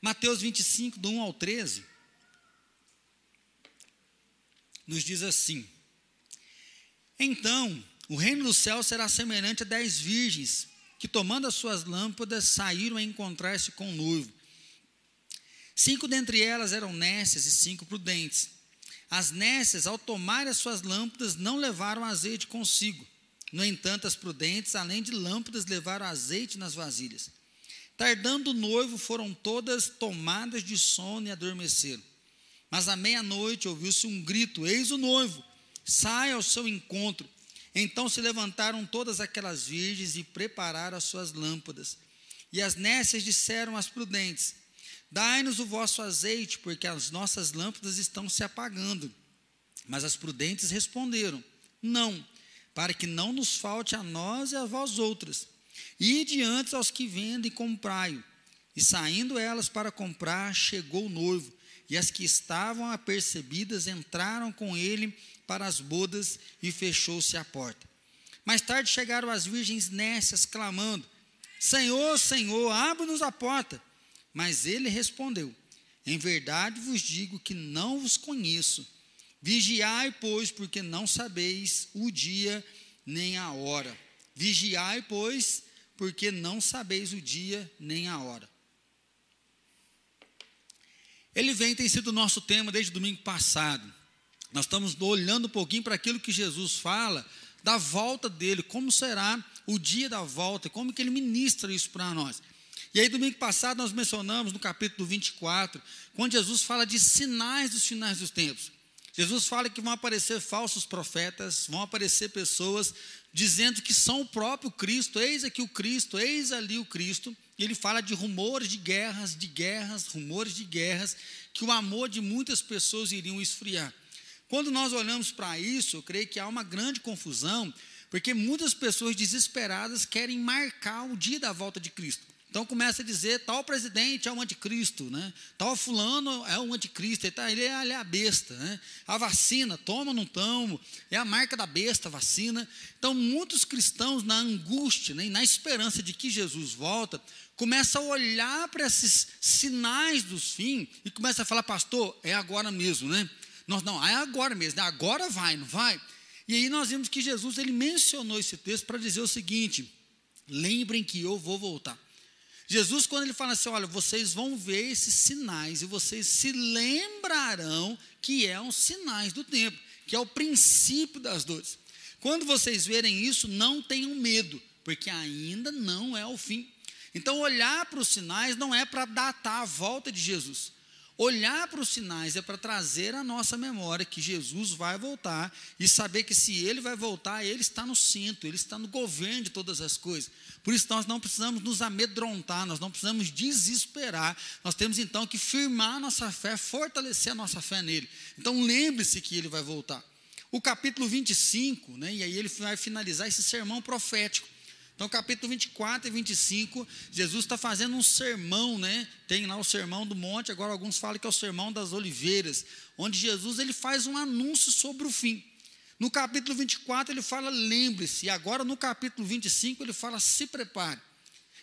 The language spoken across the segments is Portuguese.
Mateus 25, do 1 ao 13, nos diz assim: Então, o reino do céu será semelhante a dez virgens, que tomando as suas lâmpadas saíram a encontrar-se com o noivo. Cinco dentre elas eram nécias e cinco prudentes. As nécias, ao tomarem as suas lâmpadas, não levaram azeite consigo. No entanto, as prudentes, além de lâmpadas, levaram azeite nas vasilhas. Tardando o noivo, foram todas tomadas de sono e adormeceram. Mas à meia-noite ouviu-se um grito: Eis o noivo, sai ao seu encontro. Então se levantaram todas aquelas virgens e prepararam as suas lâmpadas. E as nécias disseram às prudentes: Dai-nos o vosso azeite, porque as nossas lâmpadas estão se apagando. Mas as prudentes responderam: Não, para que não nos falte a nós e a vós outras. E diante aos que vendem, comprai-o. E saindo elas para comprar, chegou o noivo. E as que estavam apercebidas entraram com ele para as bodas e fechou-se a porta. Mais tarde chegaram as virgens nécias, clamando: Senhor, Senhor, abre-nos a porta. Mas ele respondeu: Em verdade vos digo que não vos conheço. Vigiai, pois, porque não sabeis o dia nem a hora. Vigiai, pois, porque não sabeis o dia nem a hora. Ele vem, tem sido o nosso tema desde domingo passado. Nós estamos olhando um pouquinho para aquilo que Jesus fala da volta dele, como será o dia da volta, como que ele ministra isso para nós. E aí, domingo passado, nós mencionamos no capítulo 24, quando Jesus fala de sinais dos finais dos tempos. Jesus fala que vão aparecer falsos profetas, vão aparecer pessoas dizendo que são o próprio Cristo, eis aqui o Cristo, eis ali o Cristo. E ele fala de rumores de guerras, de guerras, rumores de guerras, que o amor de muitas pessoas iriam esfriar. Quando nós olhamos para isso, eu creio que há uma grande confusão, porque muitas pessoas desesperadas querem marcar o dia da volta de Cristo. Então começa a dizer, tal presidente é um anticristo, né? tal fulano é um anticristo, ele, tá, ele, é, ele é a besta. Né? A vacina, toma ou não tomo, é a marca da besta, a vacina. Então muitos cristãos, na angústia, né, na esperança de que Jesus volta, começam a olhar para esses sinais dos fins e começa a falar, pastor, é agora mesmo, né? Nós, não, é agora mesmo, né? agora vai, não vai? E aí nós vimos que Jesus, ele mencionou esse texto para dizer o seguinte, lembrem que eu vou voltar. Jesus, quando ele fala assim: olha, vocês vão ver esses sinais e vocês se lembrarão que é um sinais do tempo, que é o princípio das dores. Quando vocês verem isso, não tenham medo, porque ainda não é o fim. Então, olhar para os sinais não é para datar a volta de Jesus. Olhar para os sinais é para trazer à nossa memória que Jesus vai voltar e saber que se ele vai voltar, ele está no cinto, ele está no governo de todas as coisas. Por isso nós não precisamos nos amedrontar, nós não precisamos desesperar. Nós temos então que firmar nossa fé, fortalecer a nossa fé nele. Então lembre-se que ele vai voltar. O capítulo 25, né, e aí ele vai finalizar esse sermão profético. Então, capítulo 24 e 25, Jesus está fazendo um sermão, né? Tem lá o sermão do monte, agora alguns falam que é o sermão das oliveiras, onde Jesus ele faz um anúncio sobre o fim. No capítulo 24 ele fala lembre-se, e agora no capítulo 25 ele fala se prepare.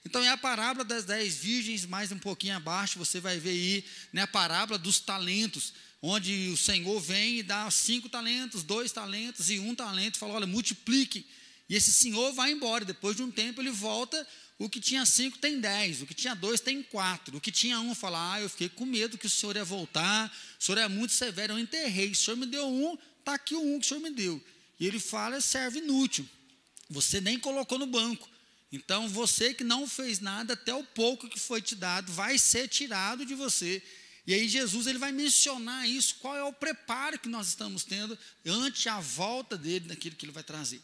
Então é a parábola das dez virgens, mais um pouquinho abaixo, você vai ver aí né, a parábola dos talentos, onde o Senhor vem e dá cinco talentos, dois talentos e um talento, fala, olha, multiplique. E esse senhor vai embora. Depois de um tempo ele volta. O que tinha cinco tem dez. O que tinha dois tem quatro. O que tinha um fala: Ah, eu fiquei com medo que o senhor ia voltar. O senhor é muito severo. Eu enterrei. O senhor me deu um. Está aqui o um que o senhor me deu. E ele fala: serve inútil. Você nem colocou no banco. Então você que não fez nada, até o pouco que foi te dado, vai ser tirado de você. E aí Jesus ele vai mencionar isso, qual é o preparo que nós estamos tendo ante a volta dele, daquilo que ele vai trazer.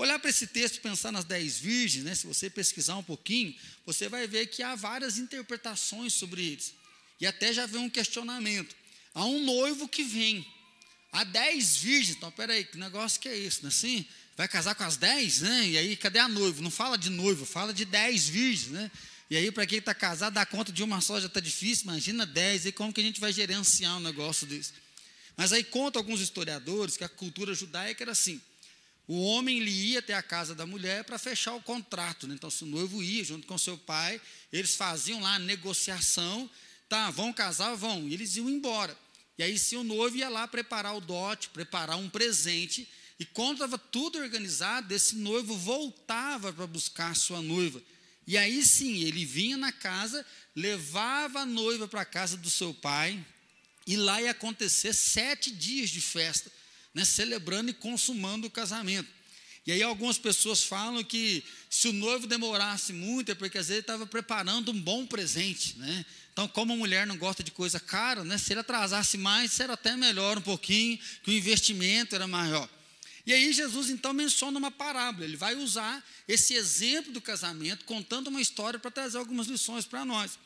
Olhar para esse texto pensar nas dez virgens, né, se você pesquisar um pouquinho, você vai ver que há várias interpretações sobre eles. E até já vem um questionamento. Há um noivo que vem. Há dez virgens. Então, peraí, que negócio que é isso? Né? Assim, vai casar com as dez, né? E aí, cadê a noiva? Não fala de noivo, fala de dez virgens, né? E aí, para quem está casado, dar conta de uma só já está difícil, imagina dez. E como que a gente vai gerenciar um negócio desse? Mas aí conta alguns historiadores que a cultura judaica era assim: o homem ele ia até a casa da mulher para fechar o contrato. Né? Então, se o noivo ia junto com seu pai, eles faziam lá a negociação, tá, vão casar, vão, e eles iam embora. E aí, se o noivo ia lá preparar o dote, preparar um presente, e quando estava tudo organizado, esse noivo voltava para buscar sua noiva. E aí sim, ele vinha na casa, levava a noiva para a casa do seu pai, e lá ia acontecer sete dias de festa né, celebrando e consumando o casamento. E aí algumas pessoas falam que se o noivo demorasse muito é porque às vezes estava preparando um bom presente, né? Então, como a mulher não gosta de coisa cara, né? Se ele atrasasse mais, era até melhor um pouquinho, que o investimento era maior. E aí Jesus então menciona uma parábola, ele vai usar esse exemplo do casamento, contando uma história para trazer algumas lições para nós.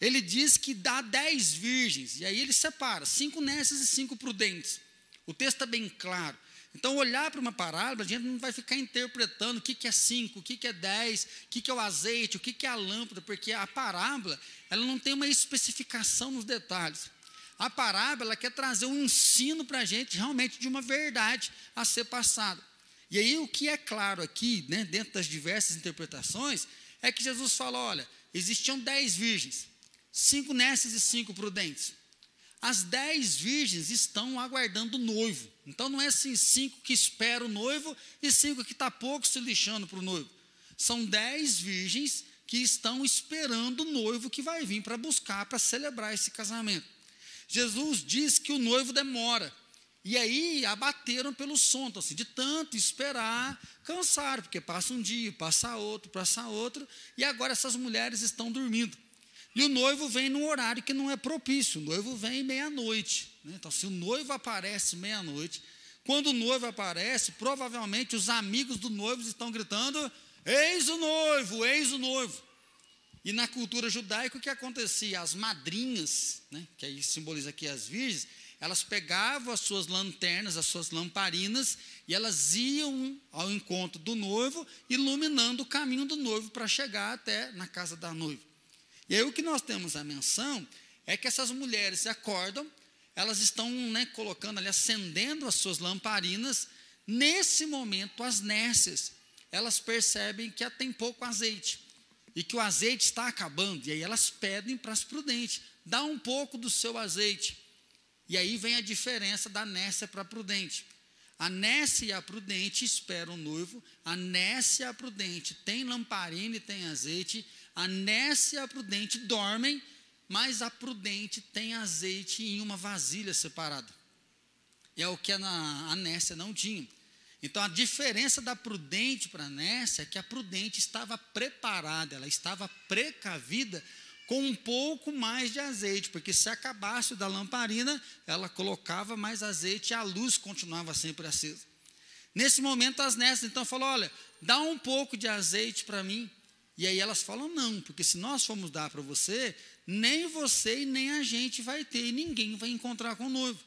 Ele diz que dá dez virgens, e aí ele separa, cinco nécias e cinco prudentes. O texto está bem claro. Então, olhar para uma parábola, a gente não vai ficar interpretando o que, que é cinco, o que, que é dez, o que, que é o azeite, o que, que é a lâmpada, porque a parábola ela não tem uma especificação nos detalhes. A parábola quer trazer um ensino para a gente realmente de uma verdade a ser passada. E aí o que é claro aqui, né, dentro das diversas interpretações, é que Jesus fala: olha, existiam dez virgens, cinco nécias e cinco prudentes. As dez virgens estão aguardando o noivo. Então não é assim, cinco que esperam o noivo e cinco que está pouco se lixando para o noivo. São dez virgens que estão esperando o noivo que vai vir para buscar, para celebrar esse casamento. Jesus diz que o noivo demora. E aí abateram pelo som, então, assim, de tanto esperar, cansaram, porque passa um dia, passa outro, passa outro, e agora essas mulheres estão dormindo. E o noivo vem num horário que não é propício, o noivo vem meia-noite. Né? Então, se o noivo aparece meia-noite, quando o noivo aparece, provavelmente os amigos do noivo estão gritando: Eis o noivo, eis o noivo. E na cultura judaica, o que acontecia? As madrinhas, né, que aí simboliza aqui as virgens, elas pegavam as suas lanternas, as suas lamparinas, e elas iam ao encontro do noivo, iluminando o caminho do noivo para chegar até na casa da noiva. E aí o que nós temos a menção é que essas mulheres acordam, elas estão né, colocando ali, acendendo as suas lamparinas. Nesse momento, as nécias, elas percebem que tem pouco azeite e que o azeite está acabando. E aí elas pedem para as prudentes, dá um pouco do seu azeite. E aí vem a diferença da nécia para a prudente. A nécia e a prudente esperam o noivo, a nécia e a prudente tem lamparina e tem azeite, a nécia e a prudente dormem, mas a prudente tem azeite em uma vasilha separada. E é o que a, nécia não tinha. Então a diferença da prudente para a nécia é que a prudente estava preparada, ela estava precavida com um pouco mais de azeite, porque se acabasse da lamparina, ela colocava mais azeite e a luz continuava sempre acesa. Nesse momento as nécias então falou: "Olha, dá um pouco de azeite para mim". E aí elas falam: não, porque se nós formos dar para você, nem você e nem a gente vai ter, e ninguém vai encontrar com o noivo.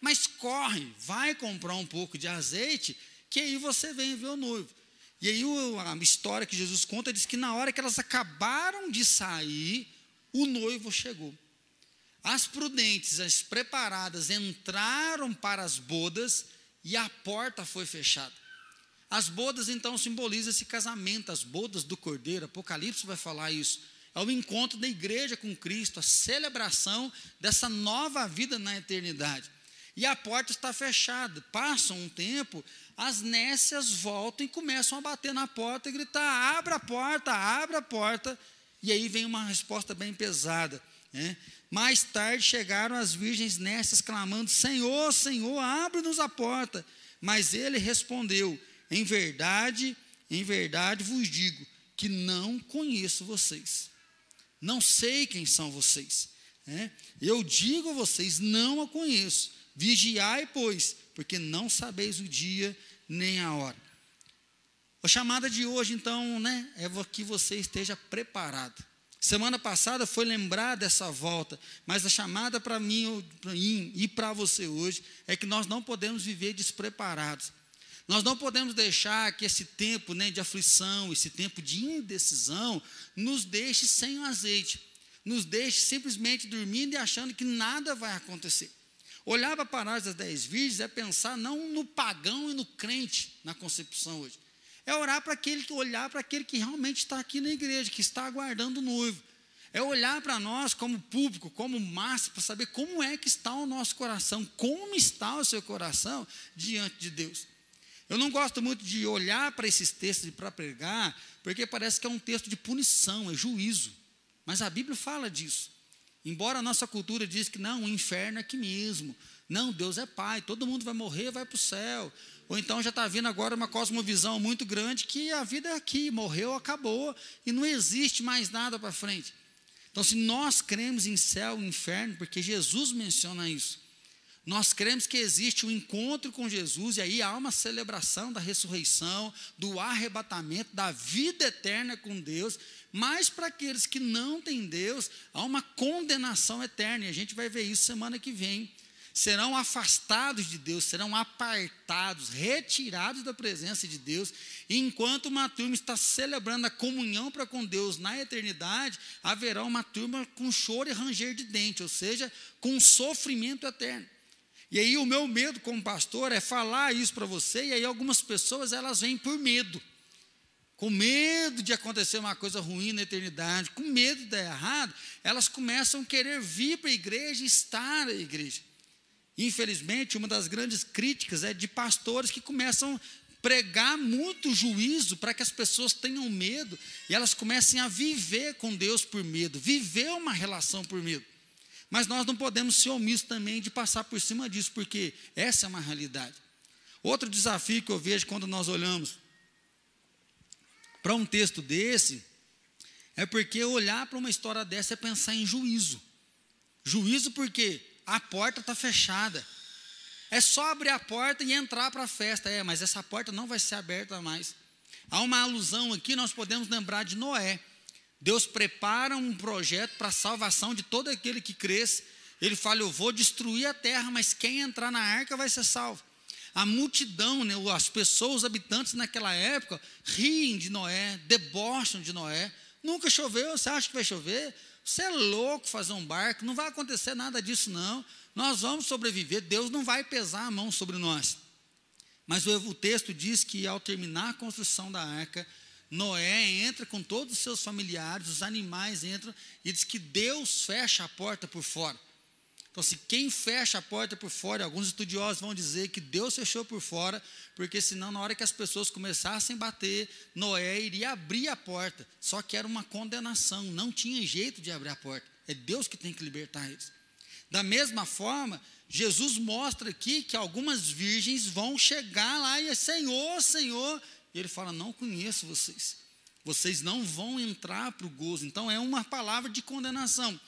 Mas corre, vai comprar um pouco de azeite, que aí você vem ver o noivo. E aí a história que Jesus conta diz que na hora que elas acabaram de sair, o noivo chegou. As prudentes, as preparadas, entraram para as bodas e a porta foi fechada. As bodas então simbolizam esse casamento, as bodas do Cordeiro. Apocalipse vai falar isso. É o encontro da igreja com Cristo, a celebração dessa nova vida na eternidade. E a porta está fechada. Passa um tempo, as nécias voltam e começam a bater na porta e gritar: abra a porta, abra a porta. E aí vem uma resposta bem pesada. Né? Mais tarde chegaram as virgens nécias clamando: Senhor, Senhor, abre-nos a porta. Mas ele respondeu: em verdade, em verdade vos digo que não conheço vocês. Não sei quem são vocês. Né? Eu digo a vocês, não a conheço. Vigiai, pois, porque não sabeis o dia nem a hora. A chamada de hoje, então, né, é que você esteja preparado. Semana passada foi lembrar dessa volta, mas a chamada para mim, mim e para você hoje é que nós não podemos viver despreparados. Nós não podemos deixar que esse tempo né, de aflição, esse tempo de indecisão, nos deixe sem o azeite, nos deixe simplesmente dormindo e achando que nada vai acontecer. Olhar para a das dez virgens é pensar não no pagão e no crente na concepção hoje. É orar para aquele que olhar para aquele que realmente está aqui na igreja, que está aguardando o noivo. É olhar para nós como público, como massa, para saber como é que está o nosso coração, como está o seu coração diante de Deus. Eu não gosto muito de olhar para esses textos para pregar, porque parece que é um texto de punição, é juízo. Mas a Bíblia fala disso. Embora a nossa cultura diz que não, o inferno é aqui mesmo. Não, Deus é Pai, todo mundo vai morrer, vai para o céu. Ou então já está vindo agora uma cosmovisão muito grande que a vida é aqui, morreu, acabou, e não existe mais nada para frente. Então, se nós cremos em céu e inferno, porque Jesus menciona isso, nós cremos que existe um encontro com Jesus, e aí há uma celebração da ressurreição, do arrebatamento, da vida eterna com Deus, mas para aqueles que não têm Deus, há uma condenação eterna, e a gente vai ver isso semana que vem. Serão afastados de Deus, serão apartados, retirados da presença de Deus, enquanto uma turma está celebrando a comunhão para com Deus na eternidade, haverá uma turma com choro e ranger de dente, ou seja, com sofrimento eterno. E aí o meu medo como pastor é falar isso para você, e aí algumas pessoas elas vêm por medo. Com medo de acontecer uma coisa ruim na eternidade, com medo de dar errado, elas começam a querer vir para a igreja e estar na igreja. Infelizmente, uma das grandes críticas é de pastores que começam a pregar muito juízo para que as pessoas tenham medo e elas comecem a viver com Deus por medo, viver uma relação por medo. Mas nós não podemos ser omissos também de passar por cima disso, porque essa é uma realidade. Outro desafio que eu vejo quando nós olhamos para um texto desse, é porque olhar para uma história dessa é pensar em juízo. Juízo porque a porta está fechada. É só abrir a porta e entrar para a festa. É, mas essa porta não vai ser aberta mais. Há uma alusão aqui, nós podemos lembrar de Noé. Deus prepara um projeto para a salvação de todo aquele que cresce. Ele fala: Eu vou destruir a terra, mas quem entrar na arca vai ser salvo. A multidão, né, as pessoas, os habitantes naquela época, riem de Noé, debocham de Noé. Nunca choveu, você acha que vai chover? Você é louco fazer um barco, não vai acontecer nada disso, não. Nós vamos sobreviver, Deus não vai pesar a mão sobre nós. Mas o, texto diz que ao terminar a construção da arca, Noé entra com todos os seus familiares, os animais entram, e diz que Deus fecha a porta por fora. Então, se quem fecha a porta por fora, alguns estudiosos vão dizer que Deus fechou por fora, porque senão, na hora que as pessoas começassem a bater, Noé iria abrir a porta. Só que era uma condenação, não tinha jeito de abrir a porta. É Deus que tem que libertar eles. Da mesma forma, Jesus mostra aqui que algumas virgens vão chegar lá e é Senhor, Senhor, e ele fala: Não conheço vocês. Vocês não vão entrar para o gozo. Então é uma palavra de condenação.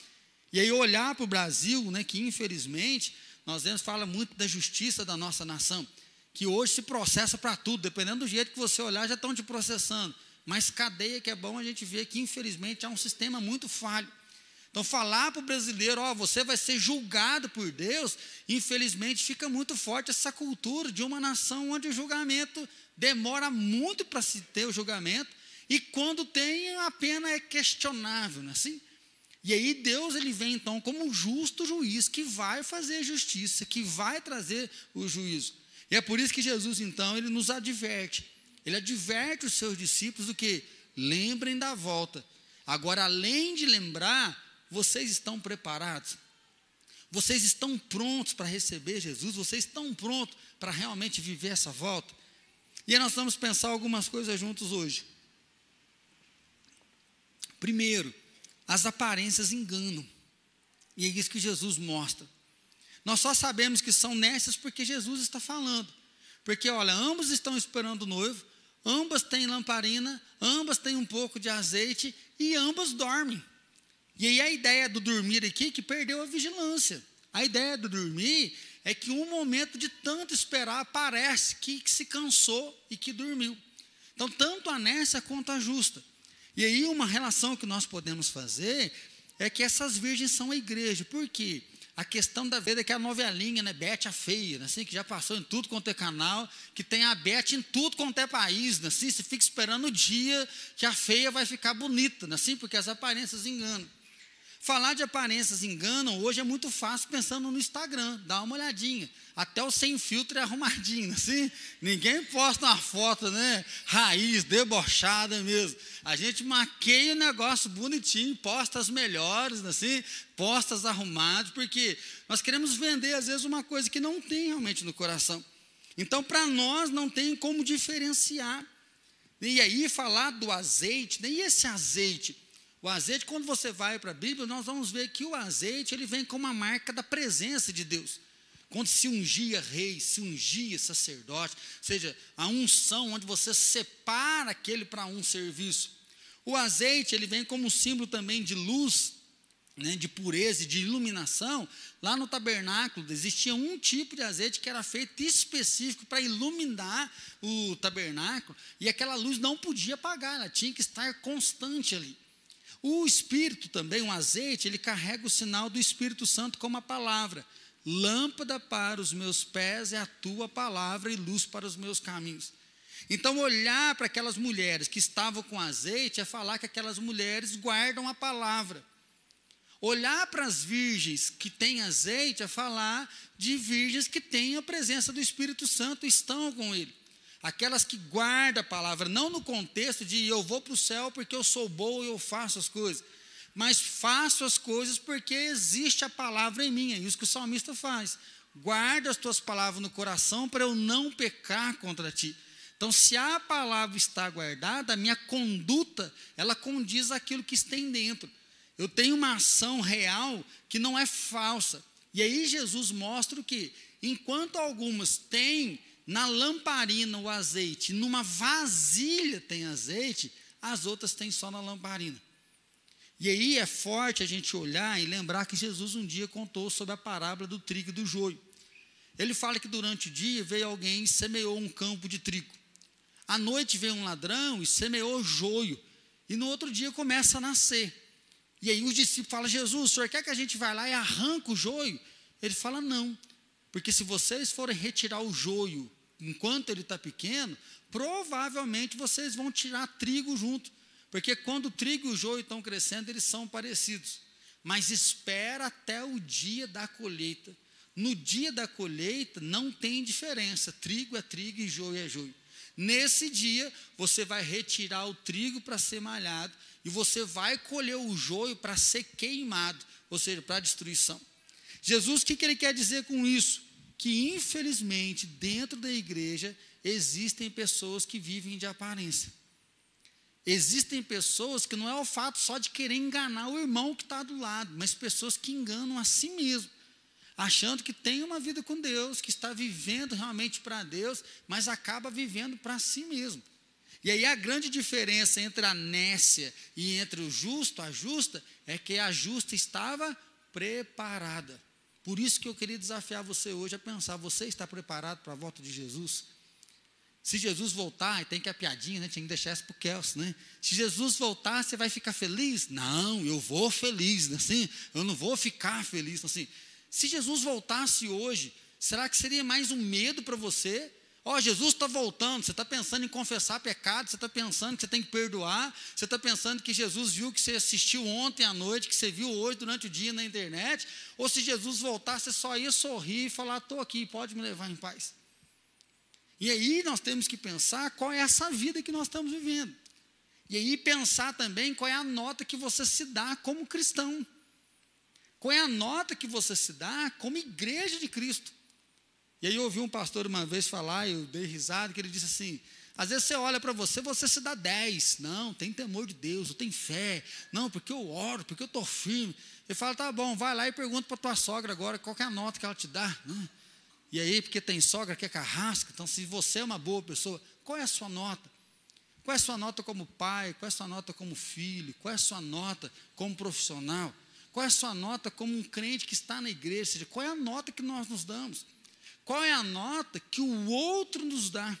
E aí olhar para o Brasil, né, que infelizmente nós vemos fala muito da justiça da nossa nação, que hoje se processa para tudo, dependendo do jeito que você olhar, já estão te processando. Mas cadeia que é bom a gente ver que infelizmente há um sistema muito falho. Então, falar para o brasileiro, ó, você vai ser julgado por Deus, infelizmente fica muito forte essa cultura de uma nação onde o julgamento demora muito para se ter o julgamento, e quando tem, a pena é questionável, não é assim? E aí Deus ele vem então como um justo juiz que vai fazer justiça, que vai trazer o juízo. E é por isso que Jesus então ele nos adverte. Ele adverte os seus discípulos do que lembrem da volta. Agora além de lembrar, vocês estão preparados? Vocês estão prontos para receber Jesus? Vocês estão prontos para realmente viver essa volta? E nós vamos pensar algumas coisas juntos hoje. Primeiro, as aparências enganam. E é isso que Jesus mostra. Nós só sabemos que são nessas porque Jesus está falando. Porque, olha, ambos estão esperando o noivo, ambas têm lamparina, ambas têm um pouco de azeite e ambas dormem. E aí a ideia do dormir aqui é que perdeu a vigilância. A ideia do dormir é que um momento de tanto esperar parece que, que se cansou e que dormiu. Então, tanto a nessa quanto a justa. E aí, uma relação que nós podemos fazer é que essas virgens são a igreja. Por quê? A questão da vida é que a novelinha, né? Bete a feia, né, assim, que já passou em tudo quanto é canal, que tem a Bete em tudo quanto é país, né, assim, você fica esperando o dia que a feia vai ficar bonita, né, assim, porque as aparências enganam. Falar de aparências enganam hoje é muito fácil pensando no Instagram, dá uma olhadinha. Até o sem filtro é arrumadinho, assim. Ninguém posta uma foto, né? Raiz, debochada mesmo. A gente maqueia o negócio bonitinho, posta as melhores, assim, posta as arrumadas, porque nós queremos vender, às vezes, uma coisa que não tem realmente no coração. Então, para nós, não tem como diferenciar. E aí, falar do azeite, nem esse azeite o azeite, quando você vai para a Bíblia, nós vamos ver que o azeite ele vem como uma marca da presença de Deus. Quando se ungia rei, se ungia sacerdote, ou seja, a unção onde você separa aquele para um serviço. O azeite ele vem como símbolo também de luz, né, de pureza e de iluminação. Lá no tabernáculo existia um tipo de azeite que era feito específico para iluminar o tabernáculo, e aquela luz não podia apagar, ela tinha que estar constante ali. O Espírito também, o azeite, ele carrega o sinal do Espírito Santo como a palavra. Lâmpada para os meus pés é a tua palavra e luz para os meus caminhos. Então, olhar para aquelas mulheres que estavam com azeite é falar que aquelas mulheres guardam a palavra. Olhar para as virgens que têm azeite é falar de virgens que têm a presença do Espírito Santo, estão com ele aquelas que guardam a palavra, não no contexto de eu vou para o céu porque eu sou boa e eu faço as coisas, mas faço as coisas porque existe a palavra em mim, é isso que o salmista faz. Guarda as tuas palavras no coração para eu não pecar contra ti. Então, se a palavra está guardada, a minha conduta, ela condiz aquilo que tem dentro. Eu tenho uma ação real que não é falsa. E aí Jesus mostra que? Enquanto algumas têm na lamparina o azeite, numa vasilha tem azeite, as outras têm só na lamparina. E aí é forte a gente olhar e lembrar que Jesus um dia contou sobre a parábola do trigo e do joio. Ele fala que durante o dia veio alguém e semeou um campo de trigo. À noite veio um ladrão e semeou joio. E no outro dia começa a nascer. E aí os discípulos falam: Jesus, o senhor quer que a gente vá lá e arranque o joio? Ele fala: Não, porque se vocês forem retirar o joio enquanto ele está pequeno, provavelmente vocês vão tirar trigo junto. Porque quando o trigo e o joio estão crescendo, eles são parecidos. Mas espera até o dia da colheita. No dia da colheita não tem diferença. Trigo é trigo e joio é joio. Nesse dia, você vai retirar o trigo para ser malhado e você vai colher o joio para ser queimado, ou seja, para destruição. Jesus, o que, que ele quer dizer com isso? Que, infelizmente, dentro da igreja, existem pessoas que vivem de aparência. Existem pessoas que não é o fato só de querer enganar o irmão que está do lado, mas pessoas que enganam a si mesmo, achando que tem uma vida com Deus, que está vivendo realmente para Deus, mas acaba vivendo para si mesmo. E aí a grande diferença entre a nécia e entre o justo, a justa, é que a justa estava preparada. Por isso que eu queria desafiar você hoje a pensar: você está preparado para a volta de Jesus? Se Jesus voltar, tem que a piadinha, né? Tinha que deixar isso para o Kelsey, né? Se Jesus voltar, você vai ficar feliz? Não, eu vou feliz, né? assim, eu não vou ficar feliz. Assim, se Jesus voltasse hoje, será que seria mais um medo para você? Ó, oh, Jesus está voltando, você está pensando em confessar pecado, você está pensando que você tem que perdoar, você está pensando que Jesus viu que você assistiu ontem à noite, que você viu hoje durante o dia na internet, ou se Jesus voltar, você só ia sorrir e falar: estou aqui, pode me levar em paz. E aí nós temos que pensar qual é essa vida que nós estamos vivendo. E aí pensar também qual é a nota que você se dá como cristão. Qual é a nota que você se dá como igreja de Cristo. E aí eu ouvi um pastor uma vez falar, eu dei risada, que ele disse assim: às vezes você olha para você, você se dá 10. Não, tem temor de Deus, eu tenho fé. Não, porque eu oro, porque eu estou firme. Ele fala, tá bom, vai lá e pergunta para tua sogra agora qual é a nota que ela te dá. Né? E aí, porque tem sogra que é carrasca, então se você é uma boa pessoa, qual é a sua nota? Qual é a sua nota como pai? Qual é a sua nota como filho? Qual é a sua nota como profissional? Qual é a sua nota como um crente que está na igreja? Ou seja, qual é a nota que nós nos damos? Qual é a nota que o outro nos dá?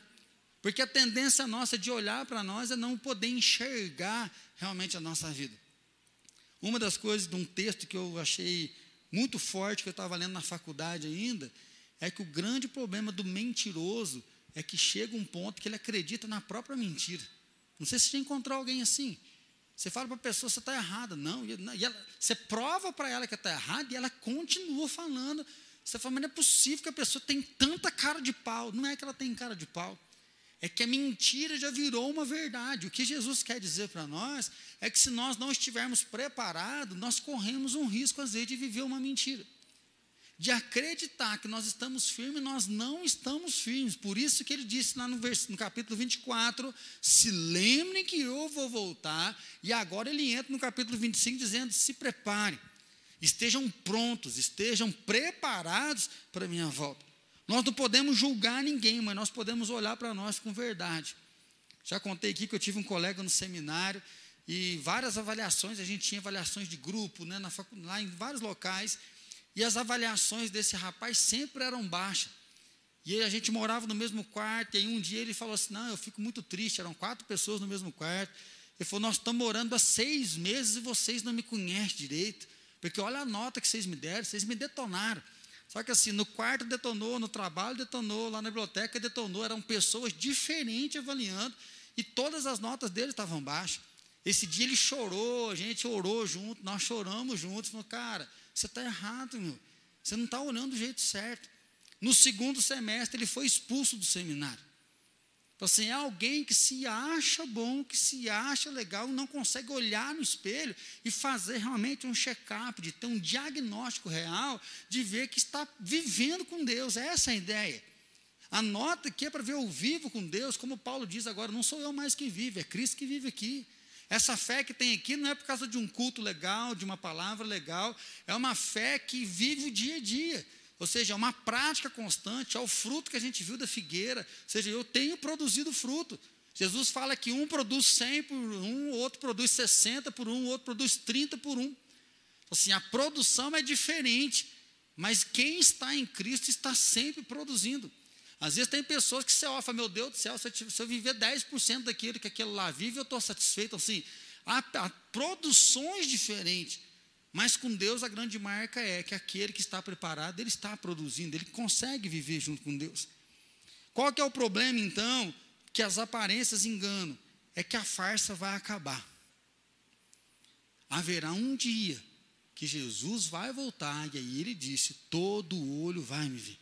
Porque a tendência nossa de olhar para nós é não poder enxergar realmente a nossa vida. Uma das coisas de um texto que eu achei muito forte, que eu estava lendo na faculdade ainda, é que o grande problema do mentiroso é que chega um ponto que ele acredita na própria mentira. Não sei se você encontrou alguém assim. Você fala para a pessoa, você está errada. Não, e ela, você prova para ela que está errada e ela continua falando. Você fala, mas não é possível que a pessoa tem tanta cara de pau. Não é que ela tem cara de pau. É que a mentira já virou uma verdade. O que Jesus quer dizer para nós é que se nós não estivermos preparados, nós corremos um risco, às vezes, de viver uma mentira de acreditar que nós estamos firmes, nós não estamos firmes. Por isso que ele disse lá no, vers, no capítulo 24: se lembrem que eu vou voltar. E agora ele entra no capítulo 25 dizendo: se preparem, estejam prontos, estejam preparados para a minha volta. Nós não podemos julgar ninguém, mas nós podemos olhar para nós com verdade. Já contei aqui que eu tive um colega no seminário e várias avaliações, a gente tinha avaliações de grupo, né, na lá em vários locais. E as avaliações desse rapaz sempre eram baixas. E a gente morava no mesmo quarto, e aí um dia ele falou assim: Não, eu fico muito triste, eram quatro pessoas no mesmo quarto. Ele falou: Nós estamos morando há seis meses e vocês não me conhecem direito, porque olha a nota que vocês me deram, vocês me detonaram. Só que assim, no quarto detonou, no trabalho detonou, lá na biblioteca detonou, eram pessoas diferentes avaliando, e todas as notas dele estavam baixas. Esse dia ele chorou, a gente orou junto, nós choramos juntos, falou, cara, você está errado, meu. Você não está olhando do jeito certo. No segundo semestre, ele foi expulso do seminário. Então, assim, é alguém que se acha bom, que se acha legal, não consegue olhar no espelho e fazer realmente um check-up, de ter um diagnóstico real, de ver que está vivendo com Deus. Essa é a ideia. A nota que é para ver o vivo com Deus, como Paulo diz agora, não sou eu mais que vive, é Cristo que vive aqui. Essa fé que tem aqui não é por causa de um culto legal, de uma palavra legal, é uma fé que vive o dia a dia. Ou seja, é uma prática constante, é o fruto que a gente viu da figueira. Ou seja, eu tenho produzido fruto. Jesus fala que um produz 100 por um, outro produz 60 por um, outro produz 30 por um. Então, assim, a produção é diferente, mas quem está em Cristo está sempre produzindo. Às vezes tem pessoas que você ofra, meu Deus do céu, se eu, se eu viver 10% daquilo que aquele lá vive, eu estou satisfeito. Assim, há, há produções diferentes. Mas com Deus a grande marca é que aquele que está preparado, ele está produzindo, ele consegue viver junto com Deus. Qual que é o problema então? Que as aparências enganam. É que a farsa vai acabar. Haverá um dia que Jesus vai voltar, e aí ele disse: todo olho vai me ver.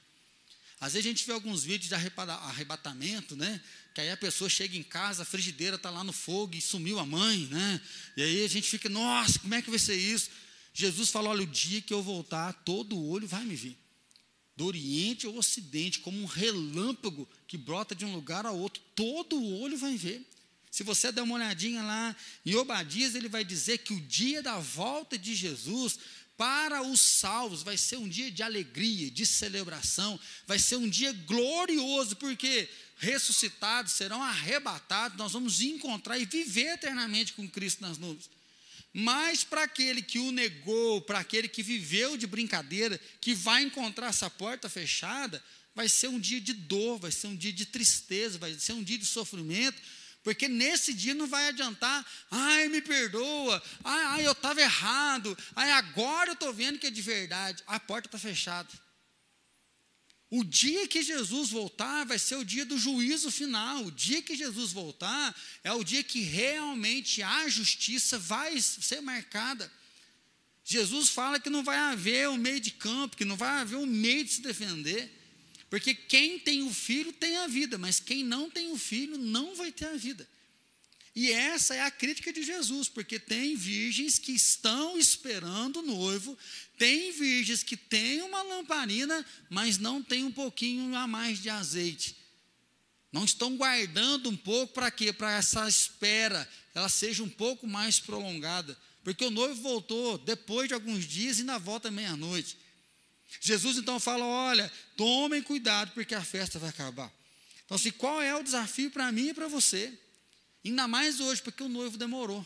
Às vezes a gente vê alguns vídeos de arrebatamento, né? Que aí a pessoa chega em casa, a frigideira está lá no fogo e sumiu a mãe, né? E aí a gente fica, nossa, como é que vai ser isso? Jesus falou: olha, o dia que eu voltar, todo olho vai me ver. Do Oriente ao Ocidente, como um relâmpago que brota de um lugar a outro, todo olho vai ver. Se você der uma olhadinha lá em Obadias, ele vai dizer que o dia da volta de Jesus para os salvos vai ser um dia de alegria, de celebração, vai ser um dia glorioso, porque ressuscitados serão arrebatados, nós vamos encontrar e viver eternamente com Cristo nas nuvens. Mas para aquele que o negou, para aquele que viveu de brincadeira, que vai encontrar essa porta fechada, vai ser um dia de dor, vai ser um dia de tristeza, vai ser um dia de sofrimento, porque nesse dia não vai adiantar, ai, me perdoa, ai, ai eu estava errado, ai, agora eu estou vendo que é de verdade. A porta está fechada. O dia que Jesus voltar vai ser o dia do juízo final. O dia que Jesus voltar é o dia que realmente a justiça vai ser marcada. Jesus fala que não vai haver um meio de campo, que não vai haver um meio de se defender. Porque quem tem o filho tem a vida, mas quem não tem o filho não vai ter a vida. E essa é a crítica de Jesus, porque tem virgens que estão esperando o noivo, tem virgens que têm uma lamparina, mas não tem um pouquinho a mais de azeite. Não estão guardando um pouco para quê? Para essa espera, ela seja um pouco mais prolongada. Porque o noivo voltou depois de alguns dias e na volta meia-noite. Jesus então fala: olha, tomem cuidado, porque a festa vai acabar. Então, assim, qual é o desafio para mim e para você? Ainda mais hoje, porque o noivo demorou.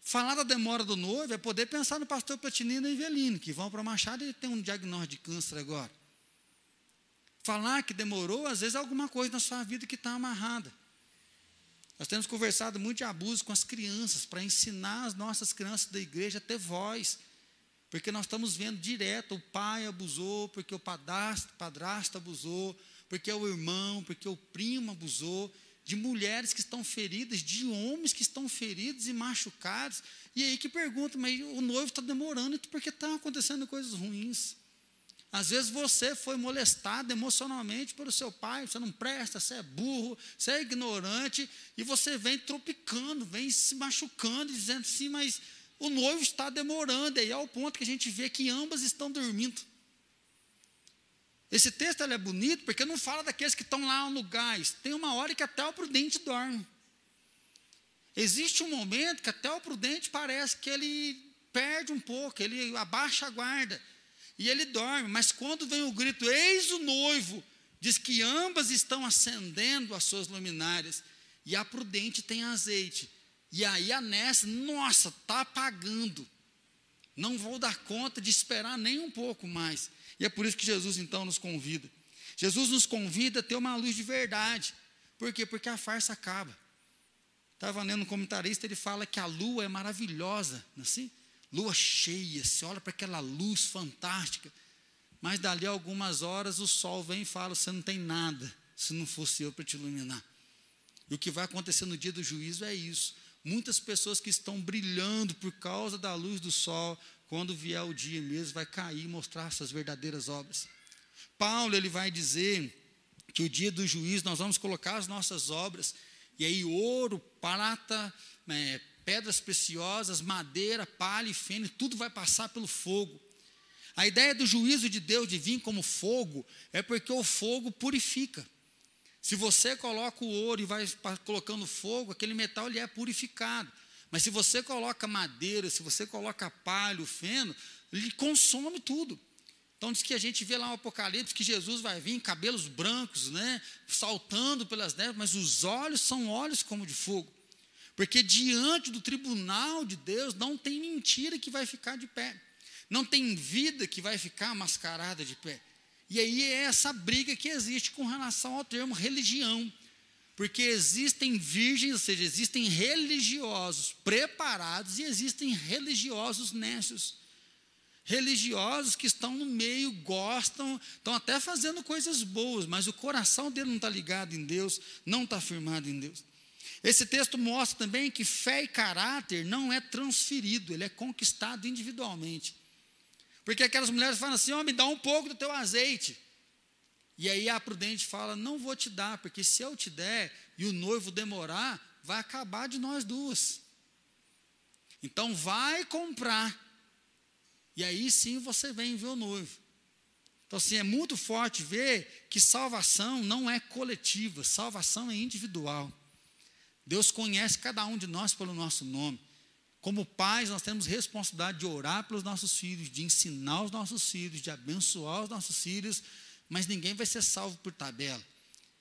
Falar da demora do noivo é poder pensar no pastor Platinino e Evelino, que vão para Machado e tem um diagnóstico de câncer agora. Falar que demorou, às vezes, é alguma coisa na sua vida que está amarrada. Nós temos conversado muito de abuso com as crianças, para ensinar as nossas crianças da igreja a ter voz. Porque nós estamos vendo direto, o pai abusou, porque o padrasto, padrasto abusou, porque o irmão, porque o primo abusou. De mulheres que estão feridas, de homens que estão feridos e machucados. E aí que pergunta, mas o noivo está demorando porque estão acontecendo coisas ruins. Às vezes você foi molestado emocionalmente pelo seu pai, você não presta, você é burro, você é ignorante, e você vem tropicando, vem se machucando, dizendo assim, mas o noivo está demorando, e aí é o ponto que a gente vê que ambas estão dormindo. Esse texto é bonito porque não fala daqueles que estão lá no gás. Tem uma hora que até o prudente dorme. Existe um momento que até o prudente parece que ele perde um pouco, ele abaixa a guarda e ele dorme. Mas quando vem o grito, eis o noivo, diz que ambas estão acendendo as suas luminárias e a prudente tem azeite. E aí a Nessa, nossa, está apagando. Não vou dar conta de esperar nem um pouco mais. E é por isso que Jesus então nos convida. Jesus nos convida a ter uma luz de verdade. Por quê? Porque a farsa acaba. Estava lendo um comentarista, ele fala que a lua é maravilhosa, não é assim? Lua cheia, você olha para aquela luz fantástica, mas dali a algumas horas o sol vem e fala: você não tem nada, se não fosse eu para te iluminar. E o que vai acontecer no dia do juízo é isso. Muitas pessoas que estão brilhando por causa da luz do sol, quando vier o dia mesmo, vai cair e mostrar suas verdadeiras obras. Paulo ele vai dizer que o dia do juízo nós vamos colocar as nossas obras, e aí ouro, prata, é, pedras preciosas, madeira, palha e feno, tudo vai passar pelo fogo. A ideia do juízo de Deus de vir como fogo é porque o fogo purifica. Se você coloca o ouro e vai colocando fogo, aquele metal ele é purificado. Mas se você coloca madeira, se você coloca palha, o feno, ele consome tudo. Então diz que a gente vê lá no Apocalipse que Jesus vai vir, cabelos brancos, né, saltando pelas neves, mas os olhos são olhos como de fogo. Porque diante do tribunal de Deus não tem mentira que vai ficar de pé. Não tem vida que vai ficar mascarada de pé. E aí é essa briga que existe com relação ao termo religião. Porque existem virgens, ou seja, existem religiosos preparados e existem religiosos nécios. Religiosos que estão no meio, gostam, estão até fazendo coisas boas, mas o coração dele não está ligado em Deus, não está firmado em Deus. Esse texto mostra também que fé e caráter não é transferido, ele é conquistado individualmente. Porque aquelas mulheres falam assim: ó, oh, me dá um pouco do teu azeite. E aí a prudente fala: Não vou te dar, porque se eu te der e o noivo demorar, vai acabar de nós duas. Então vai comprar. E aí sim você vem ver o noivo. Então, assim, é muito forte ver que salvação não é coletiva, salvação é individual. Deus conhece cada um de nós pelo nosso nome. Como pais, nós temos responsabilidade de orar pelos nossos filhos, de ensinar os nossos filhos, de abençoar os nossos filhos, mas ninguém vai ser salvo por tabela.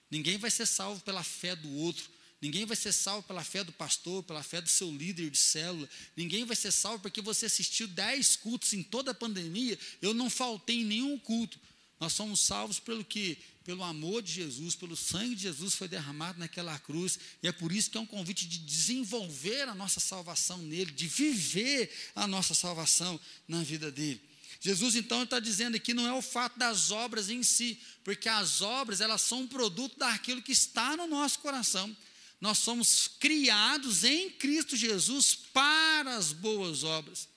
Ninguém vai ser salvo pela fé do outro. Ninguém vai ser salvo pela fé do pastor, pela fé do seu líder de célula. Ninguém vai ser salvo porque você assistiu dez cultos em toda a pandemia. Eu não faltei em nenhum culto. Nós somos salvos pelo que? Pelo amor de Jesus, pelo sangue de Jesus foi derramado naquela cruz. E é por isso que é um convite de desenvolver a nossa salvação nele, de viver a nossa salvação na vida dele. Jesus então está dizendo aqui não é o fato das obras em si, porque as obras elas são um produto daquilo que está no nosso coração. Nós somos criados em Cristo Jesus para as boas obras.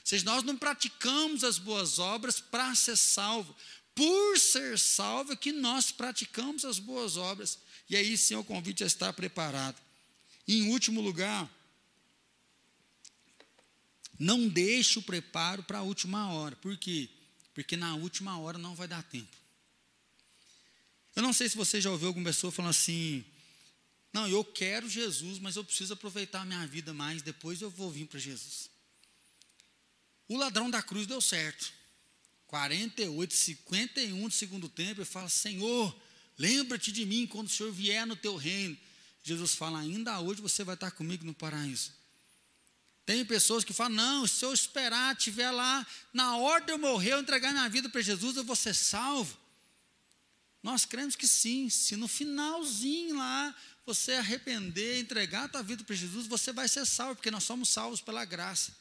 Ou seja, nós não praticamos as boas obras para ser salvo. Por ser salvo é que nós praticamos as boas obras. E aí sim o convite a estar preparado. Em último lugar, não deixe o preparo para a última hora. Por quê? Porque na última hora não vai dar tempo. Eu não sei se você já ouviu alguma pessoa falando assim: não, eu quero Jesus, mas eu preciso aproveitar a minha vida mais, depois eu vou vir para Jesus. O ladrão da cruz deu certo. 48, 51 do segundo tempo, ele fala: Senhor, lembra-te de mim quando o Senhor vier no teu reino. Jesus fala: ainda hoje você vai estar comigo no paraíso. Tem pessoas que falam: não, se eu esperar, estiver lá, na hora de eu morrer, eu entregar minha vida para Jesus, eu vou ser salvo. Nós cremos que sim, se no finalzinho lá você arrepender, entregar a tua vida para Jesus, você vai ser salvo, porque nós somos salvos pela graça.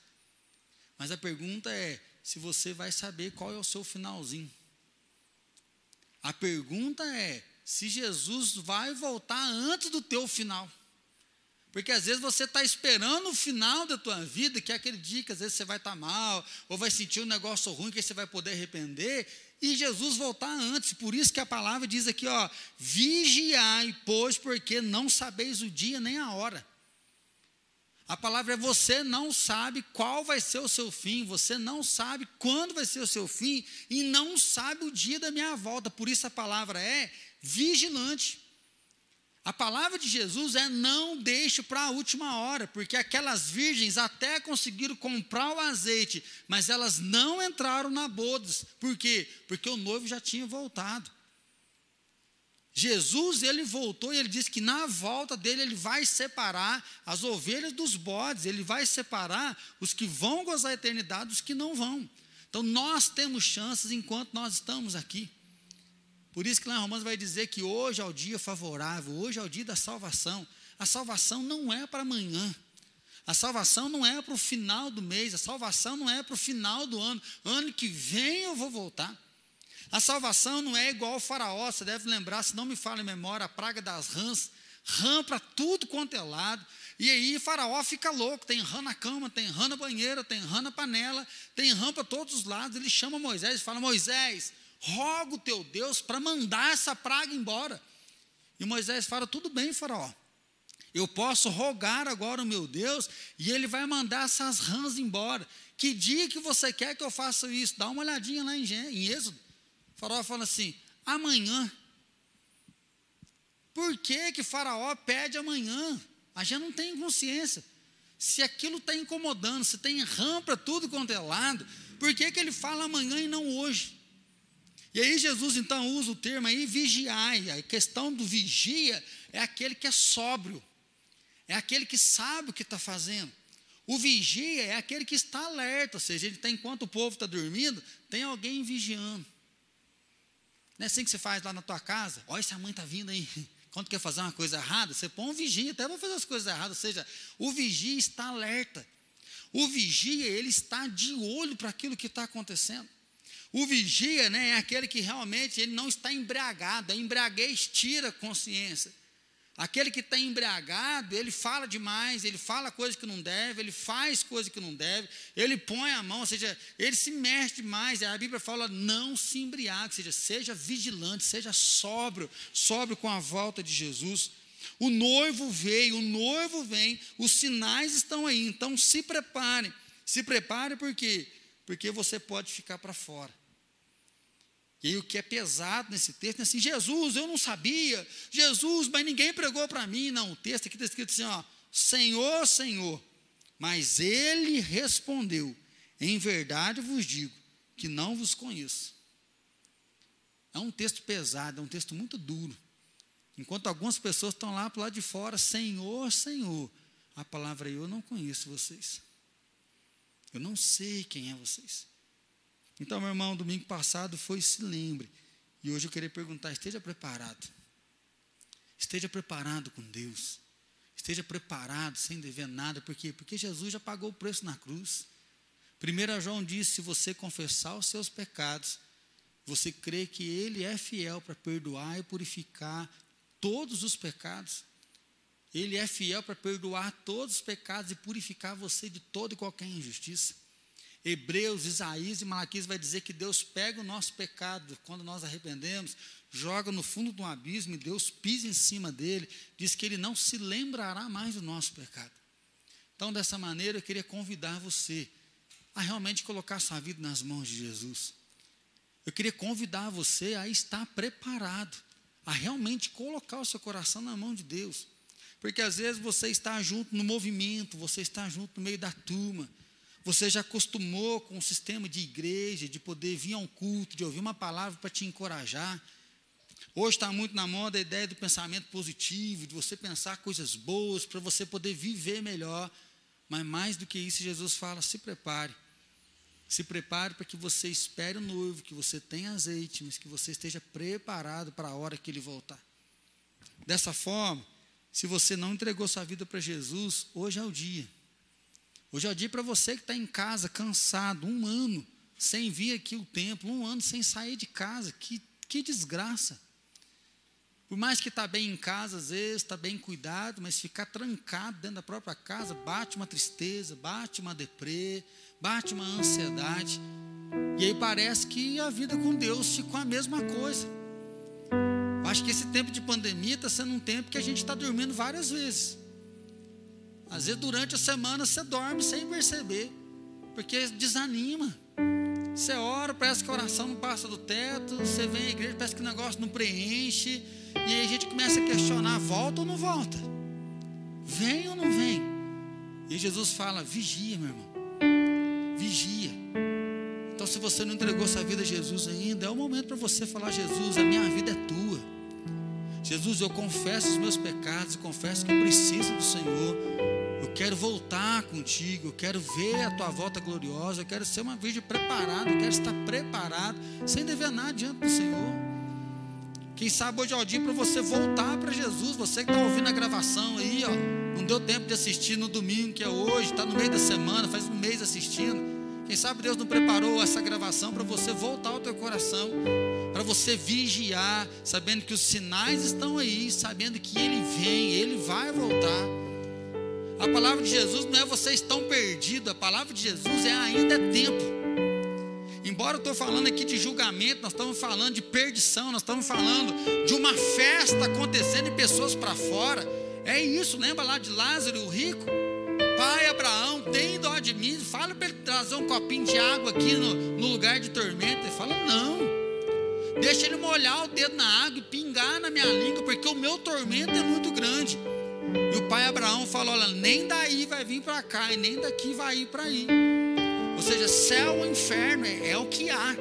Mas a pergunta é se você vai saber qual é o seu finalzinho. A pergunta é se Jesus vai voltar antes do teu final. Porque às vezes você está esperando o final da tua vida, que é aquele dia que às vezes você vai estar tá mal, ou vai sentir um negócio ruim que você vai poder arrepender, e Jesus voltar antes. Por isso que a palavra diz aqui, ó, vigiai, pois, porque não sabeis o dia nem a hora. A palavra é você não sabe qual vai ser o seu fim, você não sabe quando vai ser o seu fim e não sabe o dia da minha volta. Por isso a palavra é vigilante. A palavra de Jesus é não deixe para a última hora, porque aquelas virgens até conseguiram comprar o azeite, mas elas não entraram na bodas. Por quê? Porque o noivo já tinha voltado. Jesus, ele voltou e ele disse que na volta dele ele vai separar as ovelhas dos bodes, ele vai separar os que vão gozar a eternidade dos que não vão. Então nós temos chances enquanto nós estamos aqui. Por isso que lá em Romanos vai dizer que hoje é o dia favorável, hoje é o dia da salvação. A salvação não é para amanhã. A salvação não é para o final do mês, a salvação não é para o final do ano. Ano que vem eu vou voltar. A salvação não é igual ao faraó, você deve lembrar, se não me fala em memória, a praga das rãs, rã para tudo quanto é lado. E aí faraó fica louco, tem rã na cama, tem rã na banheira, tem rã na panela, tem rã para todos os lados. Ele chama Moisés e fala: Moisés, roga o teu Deus para mandar essa praga embora. E Moisés fala: tudo bem, Faraó. Eu posso rogar agora o meu Deus e ele vai mandar essas rãs embora. Que dia que você quer que eu faça isso? Dá uma olhadinha lá em, Êxodo. O faraó fala assim: amanhã. Por que que Faraó pede amanhã? A gente não tem consciência. Se aquilo está incomodando, se tem rã para tudo quanto é lado, por que, que ele fala amanhã e não hoje? E aí Jesus então usa o termo aí vigiai. A questão do vigia é aquele que é sóbrio, é aquele que sabe o que está fazendo. O vigia é aquele que está alerta, ou seja, ele tem, enquanto o povo está dormindo, tem alguém vigiando. Não é assim que você faz lá na tua casa? Olha, essa mãe está vindo aí. Quando quer fazer uma coisa errada, você põe um vigia, até vai fazer as coisas erradas. Ou seja, o vigia está alerta. O vigia, ele está de olho para aquilo que está acontecendo. O vigia né, é aquele que realmente ele não está embriagado, a embriaguez tira a consciência. Aquele que está embriagado, ele fala demais, ele fala coisas que não deve, ele faz coisas que não deve, ele põe a mão, ou seja, ele se mexe demais. A Bíblia fala: não se embriague, ou seja, seja vigilante, seja sóbrio, sóbrio com a volta de Jesus. O noivo veio, o noivo vem, os sinais estão aí, então se prepare. Se prepare por quê? Porque você pode ficar para fora. E o que é pesado nesse texto é assim: Jesus, eu não sabia, Jesus, mas ninguém pregou para mim. Não, o texto aqui está escrito assim: ó, Senhor, Senhor. Mas ele respondeu: Em verdade vos digo que não vos conheço. É um texto pesado, é um texto muito duro. Enquanto algumas pessoas estão lá para lado de fora, Senhor, Senhor, a palavra eu não conheço vocês. Eu não sei quem é vocês. Então, meu irmão, domingo passado foi se lembre. E hoje eu queria perguntar: esteja preparado. Esteja preparado com Deus. Esteja preparado sem dever nada. Por quê? Porque Jesus já pagou o preço na cruz. 1 João diz: se você confessar os seus pecados, você crê que Ele é fiel para perdoar e purificar todos os pecados. Ele é fiel para perdoar todos os pecados e purificar você de toda e qualquer injustiça. Hebreus, Isaías e Malaquias vai dizer que Deus pega o nosso pecado quando nós arrependemos, joga no fundo de um abismo e Deus pisa em cima dele, diz que ele não se lembrará mais do nosso pecado. Então, dessa maneira, eu queria convidar você a realmente colocar sua vida nas mãos de Jesus. Eu queria convidar você a estar preparado, a realmente colocar o seu coração na mão de Deus. Porque às vezes você está junto no movimento, você está junto no meio da turma, você já acostumou com o sistema de igreja, de poder vir a um culto, de ouvir uma palavra para te encorajar. Hoje está muito na moda a ideia do pensamento positivo, de você pensar coisas boas, para você poder viver melhor. Mas mais do que isso, Jesus fala: se prepare. Se prepare para que você espere o noivo, que você tenha azeite, mas que você esteja preparado para a hora que ele voltar. Dessa forma, se você não entregou sua vida para Jesus, hoje é o dia. Hoje é o dia para você que está em casa, cansado, um ano sem vir aqui o templo, um ano sem sair de casa. Que, que desgraça. Por mais que está bem em casa, às vezes, está bem cuidado, mas ficar trancado dentro da própria casa, bate uma tristeza, bate uma deprê, bate uma ansiedade. E aí parece que a vida com Deus ficou a mesma coisa. Acho que esse tempo de pandemia está sendo um tempo que a gente está dormindo várias vezes. Às vezes durante a semana você dorme sem perceber, porque desanima. Você ora, parece que a oração não passa do teto, você vem à igreja, parece que o negócio não preenche, e aí a gente começa a questionar: volta ou não volta? Vem ou não vem? E Jesus fala: vigia, meu irmão, vigia. Então, se você não entregou sua vida a Jesus ainda, é o momento para você falar: Jesus, a minha vida é tua. Jesus, eu confesso os meus pecados, confesso que eu preciso do Senhor. Eu quero voltar contigo, eu quero ver a tua volta gloriosa, eu quero ser uma virgem preparada, eu quero estar preparado, sem dever nada diante do Senhor. Quem sabe hoje é o dia para você voltar para Jesus. Você que está ouvindo a gravação aí, ó, não deu tempo de assistir no domingo, que é hoje, está no meio da semana, faz um mês assistindo. Quem sabe Deus não preparou essa gravação para você voltar ao teu coração, para você vigiar, sabendo que os sinais estão aí, sabendo que Ele vem, Ele vai voltar. A palavra de Jesus não é vocês estão perdidos, a palavra de Jesus é ainda é tempo. Embora eu estou falando aqui de julgamento, nós estamos falando de perdição, nós estamos falando de uma festa acontecendo e pessoas para fora. É isso, lembra lá de Lázaro, o rico? Pai Abraão, tem dó de mim, fala para ele trazer um copinho de água aqui no, no lugar de tormenta. Ele fala: Não, deixa ele molhar o dedo na água e pingar na minha língua, porque o meu tormento é muito grande. E o pai Abraão falou: Olha, nem daí vai vir para cá, e nem daqui vai ir para aí. Ou seja, céu ou inferno é, é o que há.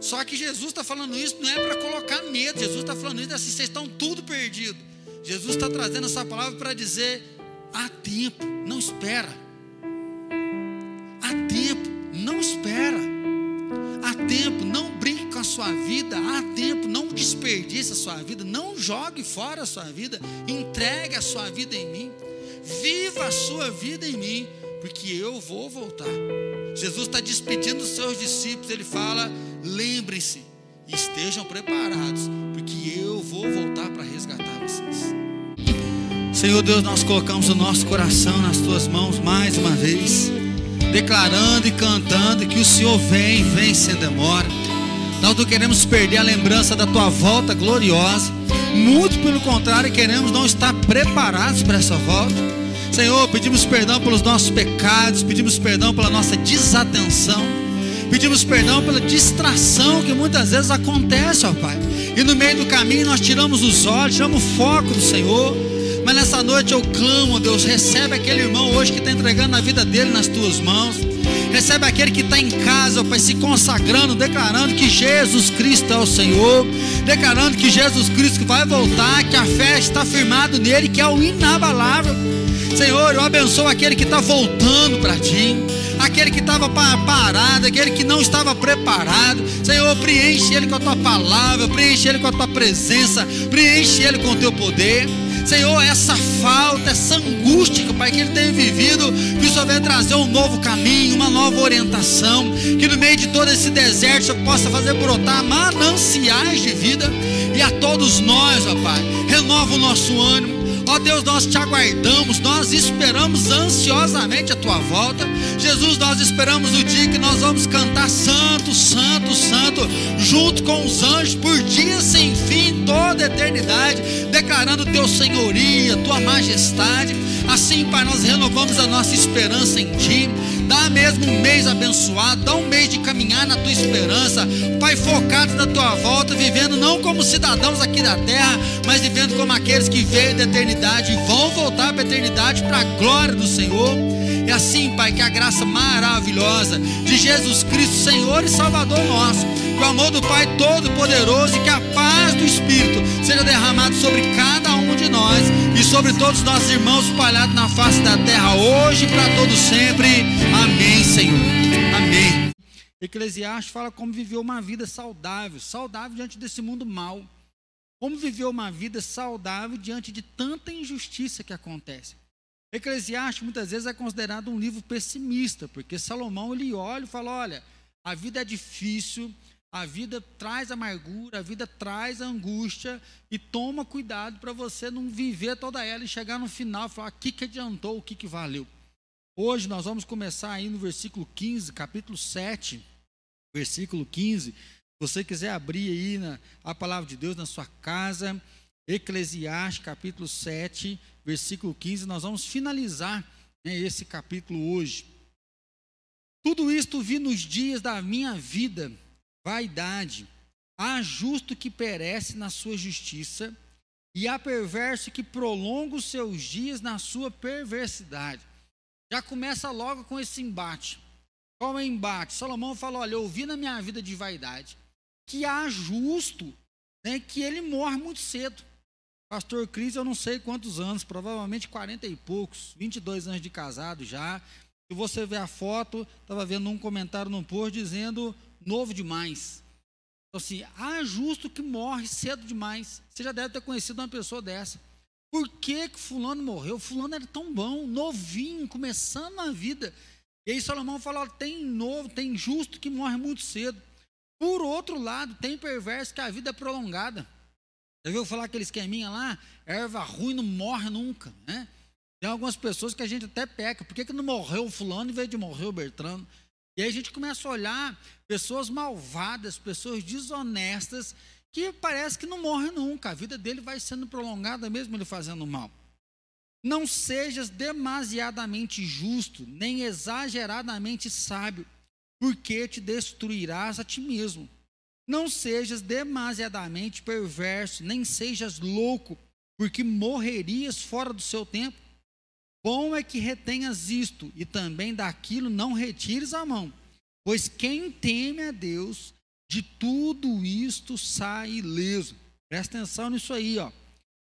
Só que Jesus está falando isso não é para colocar medo, Jesus está falando isso assim: vocês estão tudo perdido. Jesus está trazendo essa palavra para dizer: há tempo, não espera. Há tempo, não espera. Sua vida. Há tempo, não desperdice a sua vida. Não jogue fora a sua vida. Entregue a sua vida em mim. Viva a sua vida em mim, porque eu vou voltar. Jesus está despedindo os seus discípulos. Ele fala: lembrem-se, estejam preparados, porque eu vou voltar para resgatar vocês. Senhor Deus, nós colocamos o nosso coração nas tuas mãos mais uma vez, declarando e cantando que o Senhor vem, vem sem demora. Nós não queremos perder a lembrança da tua volta gloriosa, muito pelo contrário, queremos não estar preparados para essa volta. Senhor, pedimos perdão pelos nossos pecados, pedimos perdão pela nossa desatenção, pedimos perdão pela distração que muitas vezes acontece, ó Pai. E no meio do caminho nós tiramos os olhos, tiramos o foco do Senhor mas nessa noite eu clamo, Deus, recebe aquele irmão hoje que está entregando a vida dele nas tuas mãos. Recebe aquele que está em casa, Pai, se consagrando, declarando que Jesus Cristo é o Senhor, declarando que Jesus Cristo vai voltar, que a fé está firmada nele, que é o inabalável. Senhor, eu abençoo aquele que está voltando para ti, aquele que estava parado, aquele que não estava preparado. Senhor, preenche ele com a tua palavra, preenche ele com a tua presença, preenche ele com o teu poder. Senhor, essa falta, essa angústia, Pai, que ele tem vivido, que o Senhor venha trazer um novo caminho, uma nova orientação, que no meio de todo esse deserto o Senhor possa fazer brotar mananciais de vida, e a todos nós, ó Pai, renova o nosso ânimo, Ó Deus, nós te aguardamos, nós esperamos ansiosamente a tua volta. Jesus, nós esperamos o dia que nós vamos cantar Santo, Santo, Santo, junto com os anjos, por dias sem fim, toda a eternidade, declarando teu senhoria, tua majestade. Assim, Pai, nós renovamos a nossa esperança em Ti. Dá mesmo um mês abençoado, dá um mês de caminhar na Tua esperança. Pai, focados na Tua volta, vivendo não como cidadãos aqui da terra, mas vivendo como aqueles que veio da eternidade e vão voltar para a eternidade para a glória do Senhor. É assim, Pai, que a graça maravilhosa de Jesus Cristo, Senhor e Salvador nosso, que o amor do Pai Todo-Poderoso e que a paz do Espírito seja derramado sobre cada um de nós e sobre todos os nossos irmãos espalhados na face da terra, hoje e para todos sempre. Amém, Senhor. Amém. Eclesiastes fala como viveu uma vida saudável, saudável diante desse mundo mal. Como viveu uma vida saudável diante de tanta injustiça que acontece. Eclesiastes muitas vezes é considerado um livro pessimista, porque Salomão ele olha e fala: olha, a vida é difícil, a vida traz amargura, a vida traz angústia, e toma cuidado para você não viver toda ela e chegar no final e falar: o que, que adiantou, o que, que valeu. Hoje nós vamos começar aí no versículo 15, capítulo 7, versículo 15. Se você quiser abrir aí na, a palavra de Deus na sua casa, Eclesiastes, capítulo 7, versículo 15, nós vamos finalizar né, esse capítulo hoje. Tudo isto vi nos dias da minha vida, vaidade. Há justo que perece na sua justiça, e há perverso que prolonga os seus dias na sua perversidade. Já começa logo com esse embate. Qual é o embate? Salomão falou: Olha, eu ouvi na minha vida de vaidade que há justo né, que ele morre muito cedo. Pastor Cris, eu não sei quantos anos, provavelmente 40 e poucos, 22 anos de casado já. Se você ver a foto, estava vendo um comentário no post dizendo novo demais. Então, assim, há justo que morre cedo demais. Você já deve ter conhecido uma pessoa dessa. Por que, que fulano morreu? Fulano era tão bom, novinho, começando a vida. E aí Salomão fala: tem novo, tem justo que morre muito cedo. Por outro lado, tem perverso que a vida é prolongada. Já viu falar aquele esqueminha lá? Erva ruim não morre nunca, né? Tem algumas pessoas que a gente até peca. Por que, que não morreu fulano em vez de morrer o Bertrano? E aí a gente começa a olhar pessoas malvadas, pessoas desonestas, que parece que não morre nunca, a vida dele vai sendo prolongada mesmo ele fazendo mal. Não sejas demasiadamente justo, nem exageradamente sábio, porque te destruirás a ti mesmo. Não sejas demasiadamente perverso, nem sejas louco, porque morrerias fora do seu tempo. Bom é que retenhas isto, e também daquilo não retires a mão, pois quem teme a Deus de tudo isto sai ileso. Presta atenção nisso aí, ó.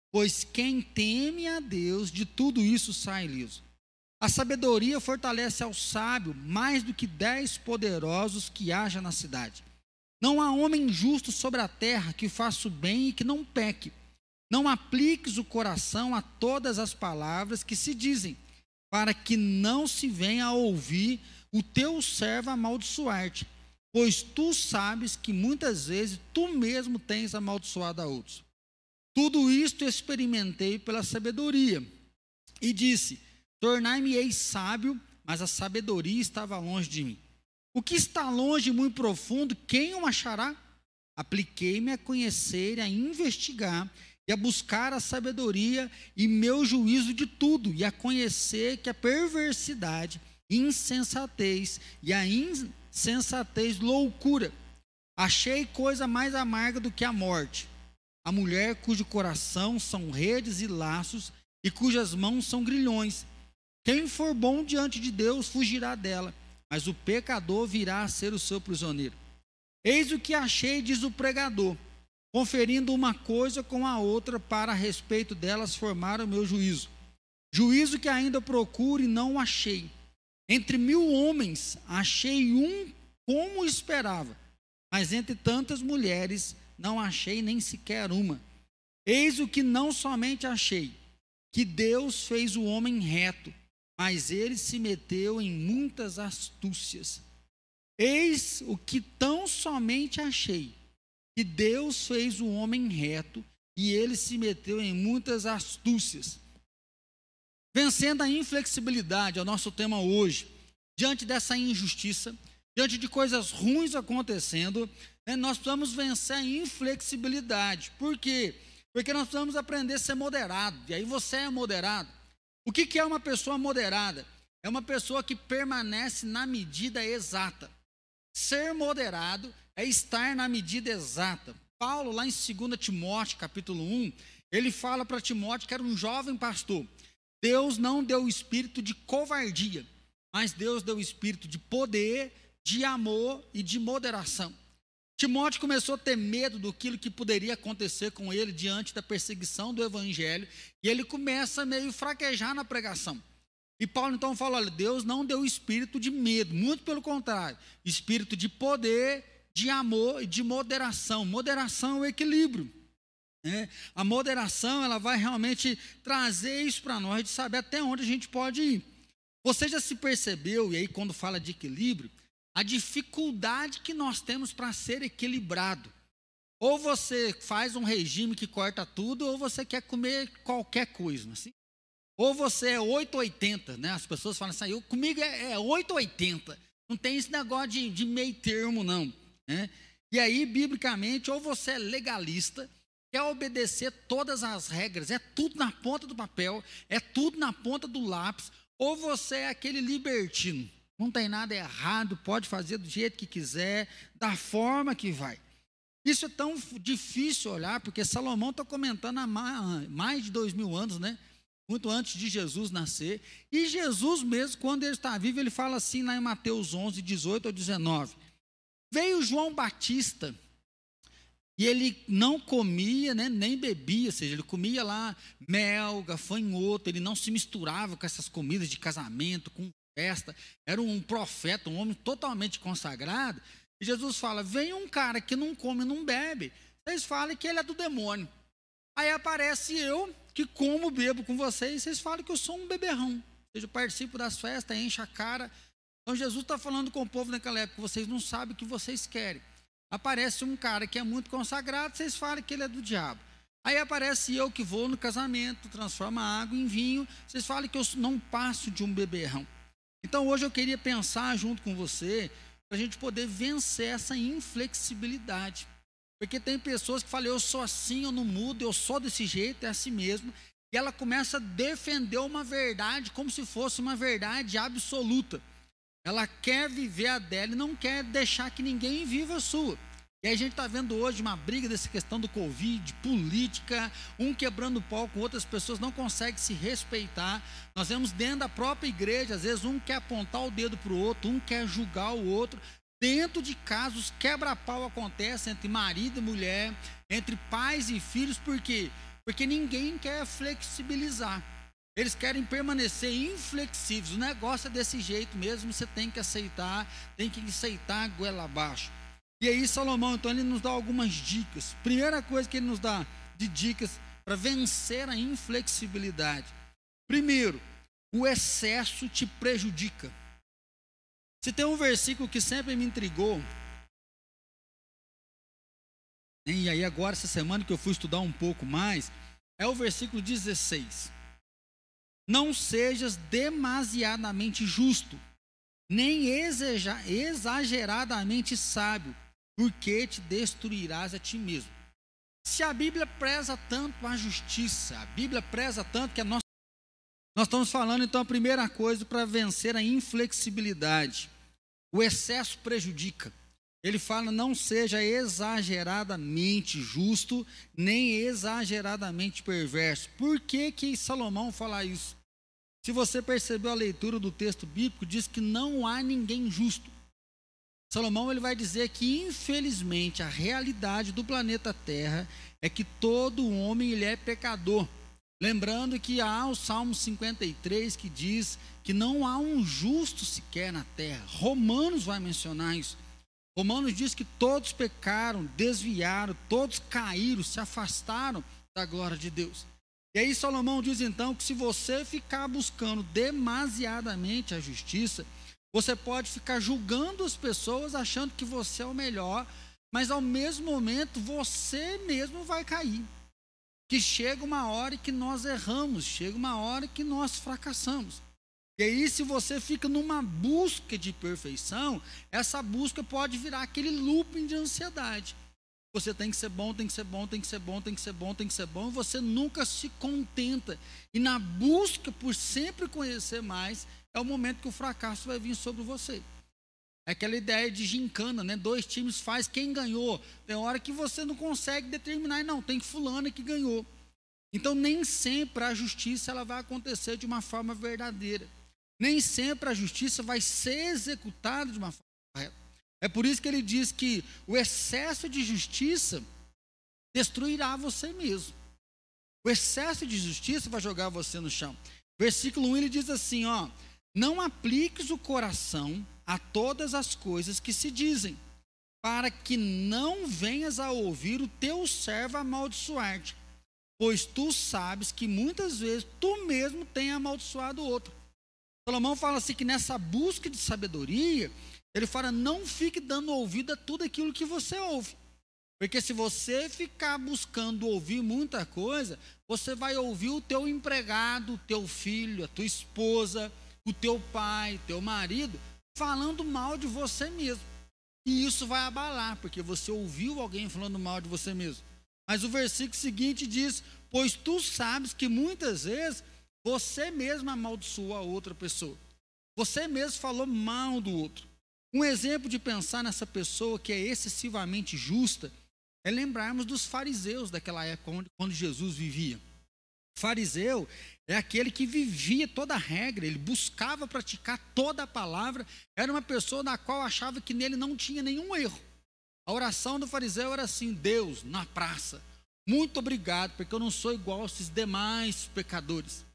Pois quem teme a Deus, de tudo isso sai ileso. A sabedoria fortalece ao sábio mais do que dez poderosos que haja na cidade. Não há homem justo sobre a terra que faça o bem e que não peque. Não apliques o coração a todas as palavras que se dizem, para que não se venha a ouvir o teu servo amaldiçoar-te pois tu sabes que muitas vezes tu mesmo tens amaldiçoado a outros. Tudo isto experimentei pela sabedoria, e disse: Tornai-me-ei sábio, mas a sabedoria estava longe de mim. O que está longe e muito profundo, quem o achará? Apliquei-me a conhecer, a investigar e a buscar a sabedoria e meu juízo de tudo, e a conhecer que a perversidade, insensatez e a in sensatez, loucura. Achei coisa mais amarga do que a morte. A mulher cujo coração são redes e laços e cujas mãos são grilhões. Quem for bom diante de Deus fugirá dela, mas o pecador virá a ser o seu prisioneiro. Eis o que achei, diz o pregador, conferindo uma coisa com a outra para a respeito delas formar o meu juízo. Juízo que ainda procuro e não achei. Entre mil homens achei um como esperava, mas entre tantas mulheres não achei nem sequer uma. Eis o que não somente achei, que Deus fez o homem reto, mas ele se meteu em muitas astúcias. Eis o que tão somente achei, que Deus fez o homem reto, e ele se meteu em muitas astúcias. Vencendo a inflexibilidade, é o nosso tema hoje. Diante dessa injustiça, diante de coisas ruins acontecendo, né, nós precisamos vencer a inflexibilidade. Por quê? Porque nós precisamos aprender a ser moderado. E aí você é moderado. O que, que é uma pessoa moderada? É uma pessoa que permanece na medida exata. Ser moderado é estar na medida exata. Paulo, lá em 2 Timóteo, capítulo 1, ele fala para Timóteo que era um jovem pastor. Deus não deu o espírito de covardia, mas Deus deu o espírito de poder, de amor e de moderação. Timóteo começou a ter medo do que poderia acontecer com ele diante da perseguição do evangelho, e ele começa a meio fraquejar na pregação. E Paulo então fala: olha, Deus não deu espírito de medo, muito pelo contrário, espírito de poder, de amor e de moderação. Moderação é o equilíbrio. É, a moderação ela vai realmente trazer isso para nós de saber até onde a gente pode ir. Você já se percebeu, e aí quando fala de equilíbrio, a dificuldade que nós temos para ser equilibrado. Ou você faz um regime que corta tudo, ou você quer comer qualquer coisa. Assim? Ou você é 880, né? As pessoas falam assim, eu, comigo é, é 880. Não tem esse negócio de, de meio termo, não. Né? E aí, biblicamente, ou você é legalista, quer obedecer todas as regras, é tudo na ponta do papel, é tudo na ponta do lápis, ou você é aquele libertino. Não tem nada errado, pode fazer do jeito que quiser, da forma que vai. Isso é tão difícil olhar, porque Salomão está comentando há mais de dois mil anos, né? Muito antes de Jesus nascer. E Jesus mesmo, quando ele está vivo, ele fala assim lá em Mateus 11, 18 ou 19. Veio João Batista, e ele não comia, né, nem bebia, ou seja, ele comia lá mel, gafanhoto, ele não se misturava com essas comidas de casamento, com festa. Era um profeta, um homem totalmente consagrado. E Jesus fala: vem um cara que não come não bebe. Vocês falam que ele é do demônio. Aí aparece eu, que como, bebo com vocês, vocês falam que eu sou um beberrão. Ou seja, eu participo das festas, enche a cara. Então Jesus está falando com o povo naquela época, vocês não sabem o que vocês querem. Aparece um cara que é muito consagrado, vocês falam que ele é do diabo. Aí aparece eu que vou no casamento, transforma água em vinho, vocês falam que eu não passo de um beberrão. Então hoje eu queria pensar junto com você para a gente poder vencer essa inflexibilidade. Porque tem pessoas que falam, eu sou assim, eu não mudo, eu sou desse jeito, é assim mesmo. E ela começa a defender uma verdade como se fosse uma verdade absoluta. Ela quer viver a dela e não quer deixar que ninguém viva a sua. E a gente está vendo hoje uma briga dessa questão do Covid, política, um quebrando o pau com outras pessoas, não consegue se respeitar. Nós vemos dentro da própria igreja, às vezes um quer apontar o dedo para o outro, um quer julgar o outro. Dentro de casos, quebra-pau acontece entre marido e mulher, entre pais e filhos, por quê? Porque ninguém quer flexibilizar. Eles querem permanecer inflexíveis. O negócio é desse jeito mesmo, você tem que aceitar, tem que aceitar a goela abaixo. E aí Salomão, então, ele nos dá algumas dicas. Primeira coisa que ele nos dá de dicas para vencer a inflexibilidade. Primeiro, o excesso te prejudica. Se tem um versículo que sempre me intrigou, e aí agora essa semana que eu fui estudar um pouco mais, é o versículo 16. Não sejas demasiadamente justo, nem exageradamente sábio, porque te destruirás a ti mesmo. Se a Bíblia preza tanto a justiça, a Bíblia preza tanto que a nossa. Nós estamos falando então a primeira coisa para vencer a inflexibilidade. O excesso prejudica. Ele fala: não seja exageradamente justo, nem exageradamente perverso. Por que, que Salomão fala isso? Se você percebeu a leitura do texto bíblico, diz que não há ninguém justo. Salomão ele vai dizer que infelizmente a realidade do planeta Terra é que todo homem ele é pecador. Lembrando que há o Salmo 53 que diz que não há um justo sequer na terra. Romanos vai mencionar isso. Romanos diz que todos pecaram, desviaram, todos caíram, se afastaram da glória de Deus. E aí Salomão diz então que se você ficar buscando demasiadamente a justiça, você pode ficar julgando as pessoas achando que você é o melhor, mas ao mesmo momento você mesmo vai cair. Que chega uma hora que nós erramos, chega uma hora que nós fracassamos. E aí, se você fica numa busca de perfeição, essa busca pode virar aquele looping de ansiedade. Você tem que ser bom, tem que ser bom, tem que ser bom, tem que ser bom, tem que ser bom, você nunca se contenta. E na busca por sempre conhecer mais, é o momento que o fracasso vai vir sobre você. É aquela ideia de gincana, né? Dois times faz quem ganhou. Tem hora que você não consegue determinar, não, tem fulano que ganhou. Então nem sempre a justiça ela vai acontecer de uma forma verdadeira. Nem sempre a justiça vai ser executada de uma forma correta. É por isso que ele diz que o excesso de justiça destruirá você mesmo. O excesso de justiça vai jogar você no chão. Versículo 1 ele diz assim, ó: não apliques o coração a todas as coisas que se dizem, para que não venhas a ouvir o teu servo amaldiçoar-te, pois tu sabes que muitas vezes tu mesmo tem amaldiçoado o outro. Salomão fala assim que nessa busca de sabedoria, Ele fala: não fique dando ouvido a tudo aquilo que você ouve. Porque se você ficar buscando ouvir muita coisa, você vai ouvir o teu empregado, o teu filho, a tua esposa, o teu pai, o teu marido, falando mal de você mesmo. E isso vai abalar, porque você ouviu alguém falando mal de você mesmo. Mas o versículo seguinte diz: Pois tu sabes que muitas vezes você mesmo amaldiçoou a outra pessoa. Você mesmo falou mal do outro. Um exemplo de pensar nessa pessoa que é excessivamente justa é lembrarmos dos fariseus daquela época quando Jesus vivia. Fariseu é aquele que vivia toda a regra, ele buscava praticar toda a palavra, era uma pessoa na qual achava que nele não tinha nenhum erro. A oração do fariseu era assim: Deus, na praça, muito obrigado, porque eu não sou igual a esses demais pecadores.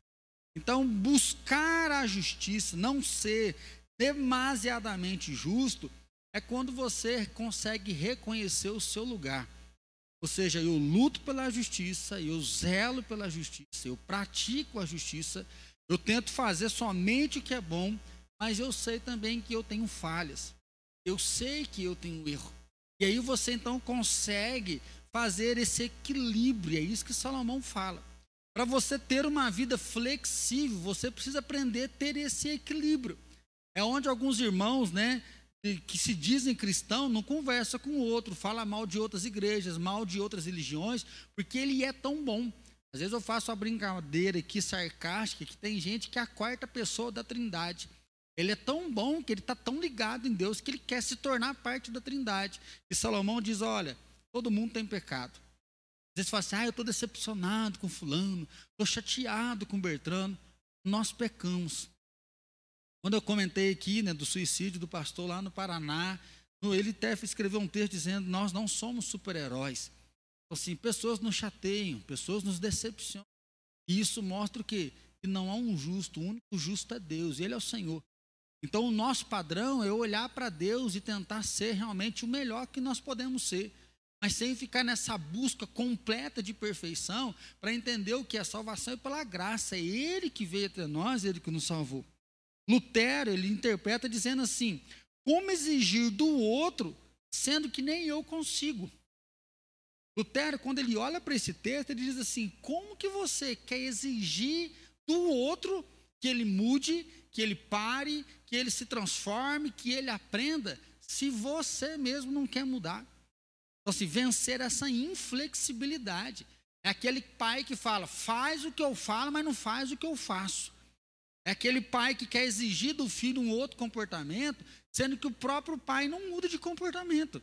Então, buscar a justiça, não ser demasiadamente justo, é quando você consegue reconhecer o seu lugar. Ou seja, eu luto pela justiça, eu zelo pela justiça, eu pratico a justiça, eu tento fazer somente o que é bom, mas eu sei também que eu tenho falhas. Eu sei que eu tenho erro. E aí você então consegue fazer esse equilíbrio, é isso que Salomão fala. Para você ter uma vida flexível, você precisa aprender a ter esse equilíbrio. É onde alguns irmãos, né, que se dizem cristão, não conversa com o outro, fala mal de outras igrejas, mal de outras religiões, porque ele é tão bom. Às vezes eu faço uma brincadeira aqui sarcástica que tem gente que é a quarta pessoa da Trindade. Ele é tão bom que ele está tão ligado em Deus que ele quer se tornar parte da Trindade. E Salomão diz: olha, todo mundo tem pecado. Às vezes fala assim, ah, eu estou decepcionado com fulano, estou chateado com Bertrano. Nós pecamos. Quando eu comentei aqui né, do suicídio do pastor lá no Paraná, ele até escreveu um texto dizendo: Nós não somos super-heróis. Então, assim, pessoas nos chateiam, pessoas nos decepcionam. E isso mostra o quê? Que não há um justo, o único justo é Deus, Ele é o Senhor. Então, o nosso padrão é olhar para Deus e tentar ser realmente o melhor que nós podemos ser, mas sem ficar nessa busca completa de perfeição para entender o que é salvação é pela graça. É Ele que veio até nós, Ele que nos salvou. Lutero, ele interpreta dizendo assim: como exigir do outro, sendo que nem eu consigo? Lutero, quando ele olha para esse texto, ele diz assim: como que você quer exigir do outro que ele mude, que ele pare, que ele se transforme, que ele aprenda, se você mesmo não quer mudar? Então, assim, vencer essa inflexibilidade. É aquele pai que fala, faz o que eu falo, mas não faz o que eu faço. É aquele pai que quer exigir do filho um outro comportamento, sendo que o próprio pai não muda de comportamento.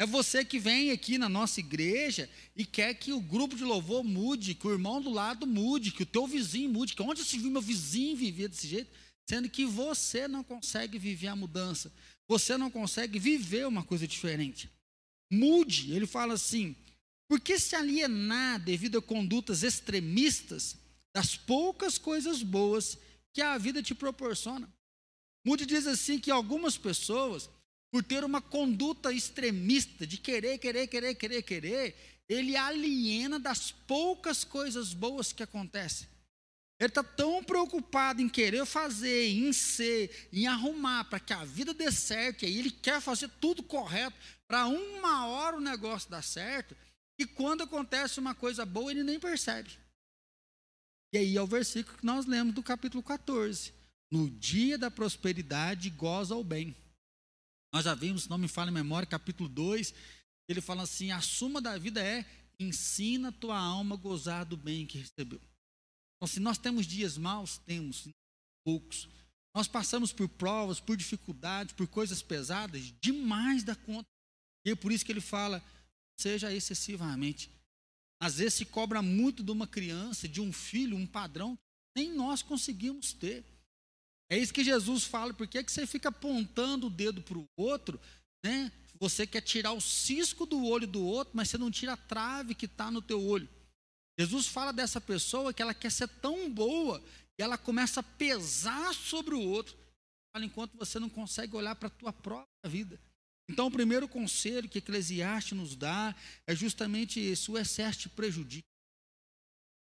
É você que vem aqui na nossa igreja e quer que o grupo de louvor mude, que o irmão do lado mude, que o teu vizinho mude, que onde se viu meu vizinho viver desse jeito, sendo que você não consegue viver a mudança, você não consegue viver uma coisa diferente. Mude, ele fala assim, por que se alienar devido a condutas extremistas das poucas coisas boas que a vida te proporciona. Moody diz assim que algumas pessoas, por ter uma conduta extremista de querer, querer, querer, querer, querer, ele aliena das poucas coisas boas que acontecem. Ele está tão preocupado em querer fazer, em ser, em arrumar para que a vida dê certo, e aí ele quer fazer tudo correto, para uma hora o negócio dar certo, e quando acontece uma coisa boa, ele nem percebe. E aí é o versículo que nós lemos do capítulo 14. No dia da prosperidade, goza o bem. Nós já vimos, se não me fala em memória, capítulo 2, ele fala assim: a suma da vida é ensina tua alma a gozar do bem que recebeu. Então, se nós temos dias maus, temos poucos. Nós passamos por provas, por dificuldades, por coisas pesadas, demais da conta. E é por isso que ele fala: seja excessivamente às vezes se cobra muito de uma criança, de um filho, um padrão, nem nós conseguimos ter. É isso que Jesus fala, por que, que você fica apontando o dedo para o outro, né? Você quer tirar o cisco do olho do outro, mas você não tira a trave que está no teu olho. Jesus fala dessa pessoa que ela quer ser tão boa e ela começa a pesar sobre o outro, enquanto você não consegue olhar para a tua própria vida. Então, o primeiro conselho que Eclesiastes nos dá é justamente esse: o excesso te prejudica.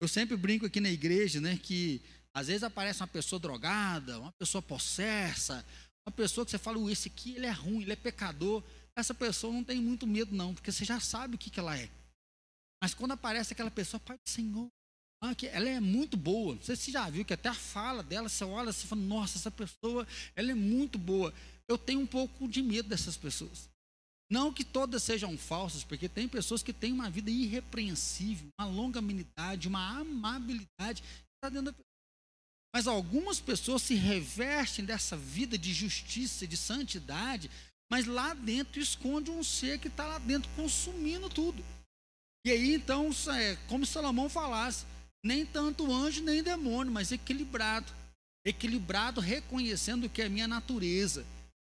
Eu sempre brinco aqui na igreja, né, que às vezes aparece uma pessoa drogada, uma pessoa possessa, Uma pessoa que você fala, esse aqui ele é ruim, ele é pecador. Essa pessoa não tem muito medo, não, porque você já sabe o que, que ela é. Mas quando aparece aquela pessoa, Pai do Senhor, ah, ela é muito boa. Você já viu que até a fala dela, você olha e fala, nossa, essa pessoa, ela é muito boa. Eu tenho um pouco de medo dessas pessoas. Não que todas sejam falsas, porque tem pessoas que têm uma vida irrepreensível, uma longanimidade, uma amabilidade. Está dentro da mas algumas pessoas se revestem dessa vida de justiça, de santidade, mas lá dentro esconde um ser que está lá dentro consumindo tudo. E aí, então, é como Salomão falasse, nem tanto anjo nem demônio, mas equilibrado. Equilibrado, reconhecendo que é a minha natureza.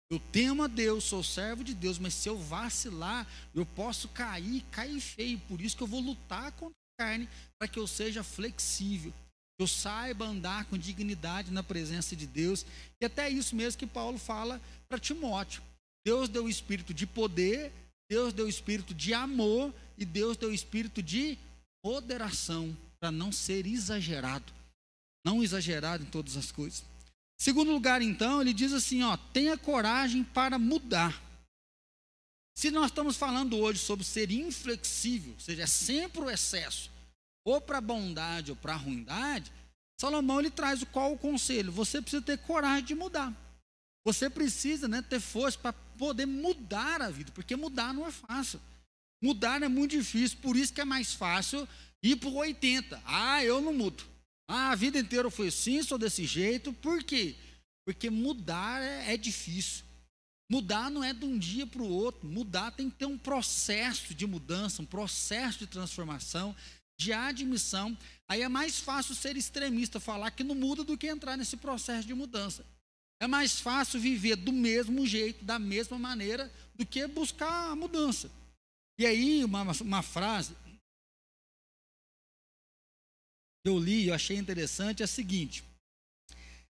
Eu temo a Deus, sou servo de Deus, mas se eu vacilar, eu posso cair, cair feio. Por isso que eu vou lutar contra a carne, para que eu seja flexível eu saiba andar com dignidade na presença de Deus. E até isso mesmo que Paulo fala para Timóteo. Deus deu o espírito de poder, Deus deu o espírito de amor e Deus deu o espírito de moderação, para não ser exagerado. Não exagerado em todas as coisas. Segundo lugar, então, ele diz assim: ó, tenha coragem para mudar. Se nós estamos falando hoje sobre ser inflexível, ou seja, é sempre o excesso, ou para a bondade ou para a ruindade, Salomão ele traz qual o conselho? Você precisa ter coragem de mudar. Você precisa né, ter força para poder mudar a vida, porque mudar não é fácil. Mudar é muito difícil, por isso que é mais fácil ir o 80. Ah, eu não mudo. Ah, a vida inteira foi assim, sou desse jeito. Por quê? Porque mudar é, é difícil. Mudar não é de um dia para o outro. Mudar tem que ter um processo de mudança, um processo de transformação de admissão, aí é mais fácil ser extremista, falar que não muda do que entrar nesse processo de mudança. É mais fácil viver do mesmo jeito, da mesma maneira, do que buscar a mudança. E aí, uma, uma frase eu li, eu achei interessante, é a seguinte: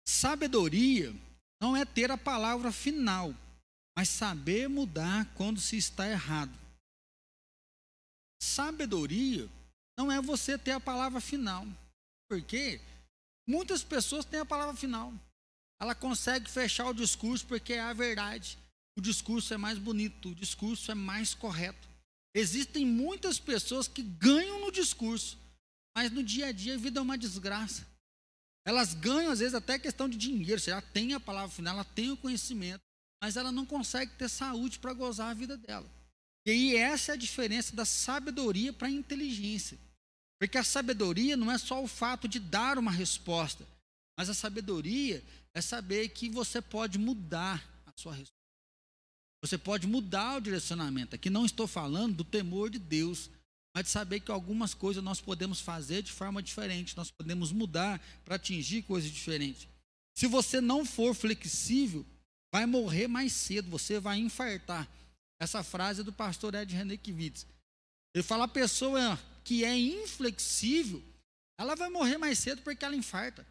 sabedoria não é ter a palavra final, mas saber mudar quando se está errado. Sabedoria não é você ter a palavra final. Porque muitas pessoas têm a palavra final. Ela consegue fechar o discurso porque é a verdade. O discurso é mais bonito, o discurso é mais correto. Existem muitas pessoas que ganham no discurso, mas no dia a dia a vida é uma desgraça. Elas ganham, às vezes, até questão de dinheiro. Você já tem a palavra final, ela tem o conhecimento, mas ela não consegue ter saúde para gozar a vida dela. E aí, essa é a diferença da sabedoria para a inteligência. Porque a sabedoria não é só o fato de dar uma resposta, mas a sabedoria é saber que você pode mudar a sua resposta. Você pode mudar o direcionamento. Aqui não estou falando do temor de Deus, mas de saber que algumas coisas nós podemos fazer de forma diferente, nós podemos mudar para atingir coisas diferentes. Se você não for flexível, vai morrer mais cedo, você vai infartar. Essa frase é do pastor Ed René Kivitz. Ele fala: a pessoa que é inflexível, ela vai morrer mais cedo porque ela infarta.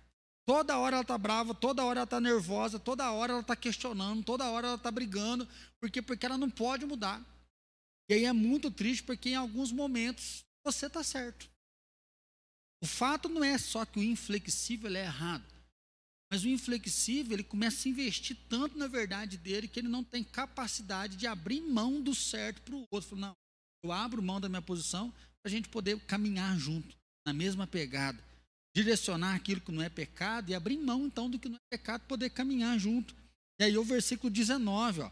Toda hora ela está brava, toda hora ela está nervosa, toda hora ela está questionando, toda hora ela está brigando, porque, porque ela não pode mudar. E aí é muito triste porque em alguns momentos você está certo. O fato não é só que o inflexível é errado, mas o inflexível ele começa a investir tanto na verdade dele que ele não tem capacidade de abrir mão do certo para o outro. Não, eu abro mão da minha posição para a gente poder caminhar junto, na mesma pegada. Direcionar aquilo que não é pecado e abrir mão então do que não é pecado, poder caminhar junto. E aí o versículo 19, ó.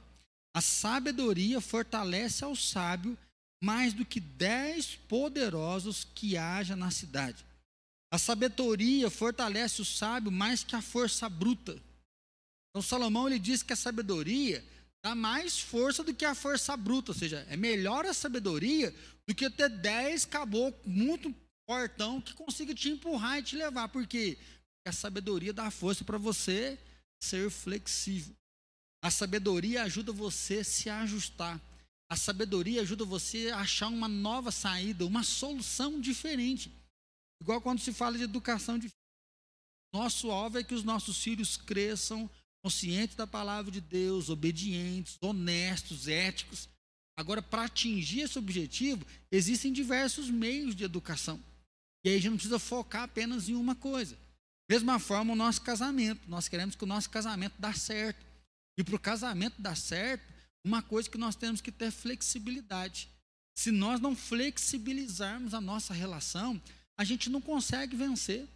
A sabedoria fortalece ao sábio mais do que dez poderosos que haja na cidade. A sabedoria fortalece o sábio mais que a força bruta. Então Salomão ele diz que a sabedoria dá mais força do que a força bruta, ou seja, é melhor a sabedoria do que ter dez caboclos muito portão que consiga te empurrar e te levar. Porque a sabedoria dá força para você ser flexível. A sabedoria ajuda você a se ajustar. A sabedoria ajuda você a achar uma nova saída, uma solução diferente. Igual quando se fala de educação de nosso alvo é que os nossos filhos cresçam conscientes da palavra de Deus, obedientes, honestos, éticos. Agora, para atingir esse objetivo, existem diversos meios de educação. E aí a gente não precisa focar apenas em uma coisa. Mesma forma, o nosso casamento. Nós queremos que o nosso casamento dê certo. E para o casamento dar certo, uma coisa que nós temos que ter flexibilidade. Se nós não flexibilizarmos a nossa relação, a gente não consegue vencer.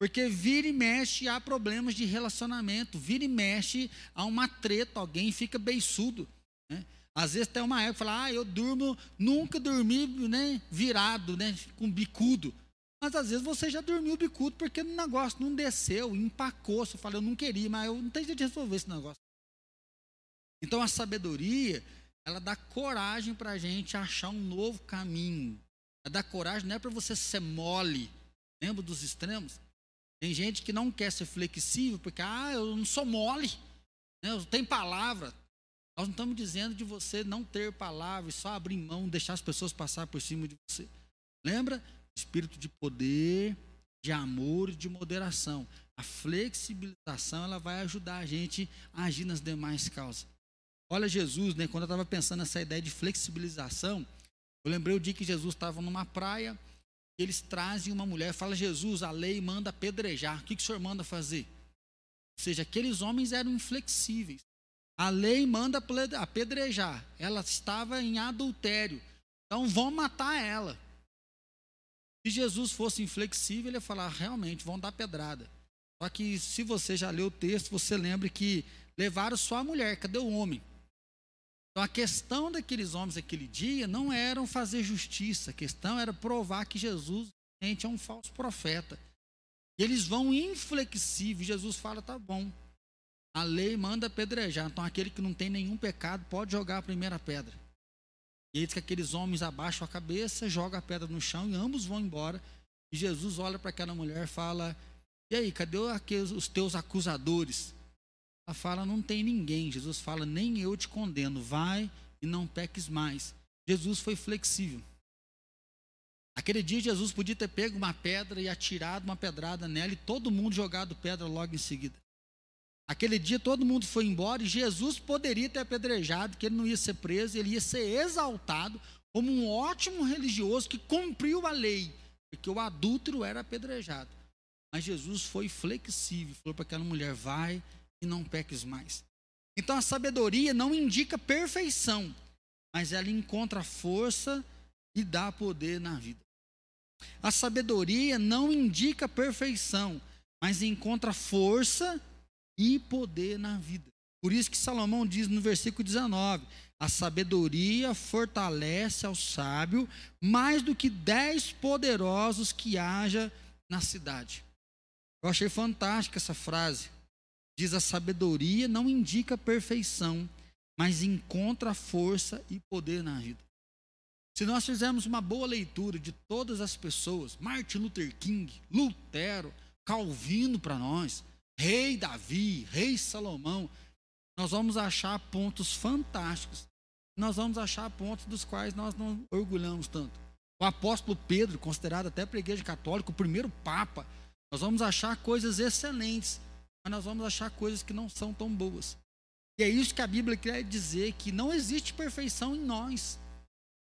Porque vira e mexe há problemas de relacionamento, vira e mexe há uma treta, alguém fica beiçudo. Né? Às vezes tem uma época fala, ah, eu durmo, nunca dormi né, virado, né, com bicudo. Mas às vezes você já dormiu bicudo porque o negócio não desceu, empacou. Você fala, eu não queria, mas eu não tenho jeito de resolver esse negócio. Então a sabedoria, ela dá coragem para a gente achar um novo caminho. Ela dá coragem, não é para você ser mole. Lembra dos extremos? Tem gente que não quer ser flexível porque, ah, eu não sou mole, né? eu tenho palavra. Nós não estamos dizendo de você não ter palavra e só abrir mão, deixar as pessoas passar por cima de você. Lembra? Espírito de poder, de amor e de moderação. A flexibilização ela vai ajudar a gente a agir nas demais causas. Olha Jesus, né, quando eu estava pensando nessa ideia de flexibilização, eu lembrei o dia que Jesus estava numa praia eles trazem uma mulher, fala Jesus, a lei manda apedrejar. O que, que o senhor manda fazer? Ou seja, aqueles homens eram inflexíveis. A lei manda apedrejar. Ela estava em adultério. Então vão matar ela. Se Jesus fosse inflexível, ele ia falar: realmente, vão dar pedrada. Só que se você já leu o texto, você lembra que levaram só a mulher, cadê o homem? Então a questão daqueles homens naquele dia não era fazer justiça, a questão era provar que Jesus gente, é um falso profeta. E eles vão inflexíveis. Jesus fala: tá bom, a lei manda apedrejar. Então aquele que não tem nenhum pecado pode jogar a primeira pedra. E eles que aqueles homens abaixam a cabeça, jogam a pedra no chão e ambos vão embora. E Jesus olha para aquela mulher e fala: E aí, cadê os teus acusadores? Fala: Não tem ninguém. Jesus fala: Nem eu te condeno. Vai e não peques mais. Jesus foi flexível. Aquele dia, Jesus podia ter pego uma pedra e atirado uma pedrada nela e todo mundo jogado pedra logo em seguida. Aquele dia, todo mundo foi embora e Jesus poderia ter apedrejado, que ele não ia ser preso, ele ia ser exaltado como um ótimo religioso que cumpriu a lei, porque o adúltero era apedrejado. Mas Jesus foi flexível, falou para aquela mulher: vai e não peques mais. Então a sabedoria não indica perfeição, mas ela encontra força e dá poder na vida. A sabedoria não indica perfeição, mas encontra força e poder na vida. Por isso que Salomão diz no versículo 19: a sabedoria fortalece ao sábio mais do que dez poderosos que haja na cidade. Eu achei fantástica essa frase. Diz a sabedoria não indica perfeição, mas encontra força e poder na vida. Se nós fizermos uma boa leitura de todas as pessoas, Martin Luther King, Lutero, Calvino para nós, Rei Davi, Rei Salomão, nós vamos achar pontos fantásticos. Nós vamos achar pontos dos quais nós não orgulhamos tanto. O apóstolo Pedro, considerado até para a igreja católica o primeiro papa, nós vamos achar coisas excelentes nós vamos achar coisas que não são tão boas. E é isso que a Bíblia quer dizer, que não existe perfeição em nós.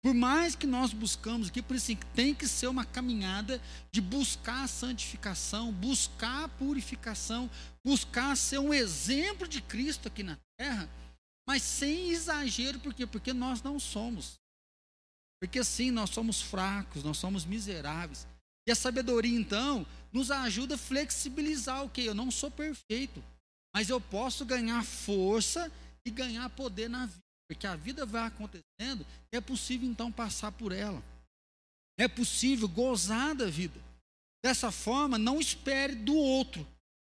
Por mais que nós buscamos aqui, por isso tem que ser uma caminhada de buscar a santificação, buscar a purificação, buscar ser um exemplo de Cristo aqui na terra, mas sem exagero, por quê? Porque nós não somos. Porque sim, nós somos fracos, nós somos miseráveis. E a sabedoria, então, nos ajuda a flexibilizar o que? Eu não sou perfeito, mas eu posso ganhar força e ganhar poder na vida, porque a vida vai acontecendo, é possível então passar por ela. É possível gozar da vida. Dessa forma, não espere do outro.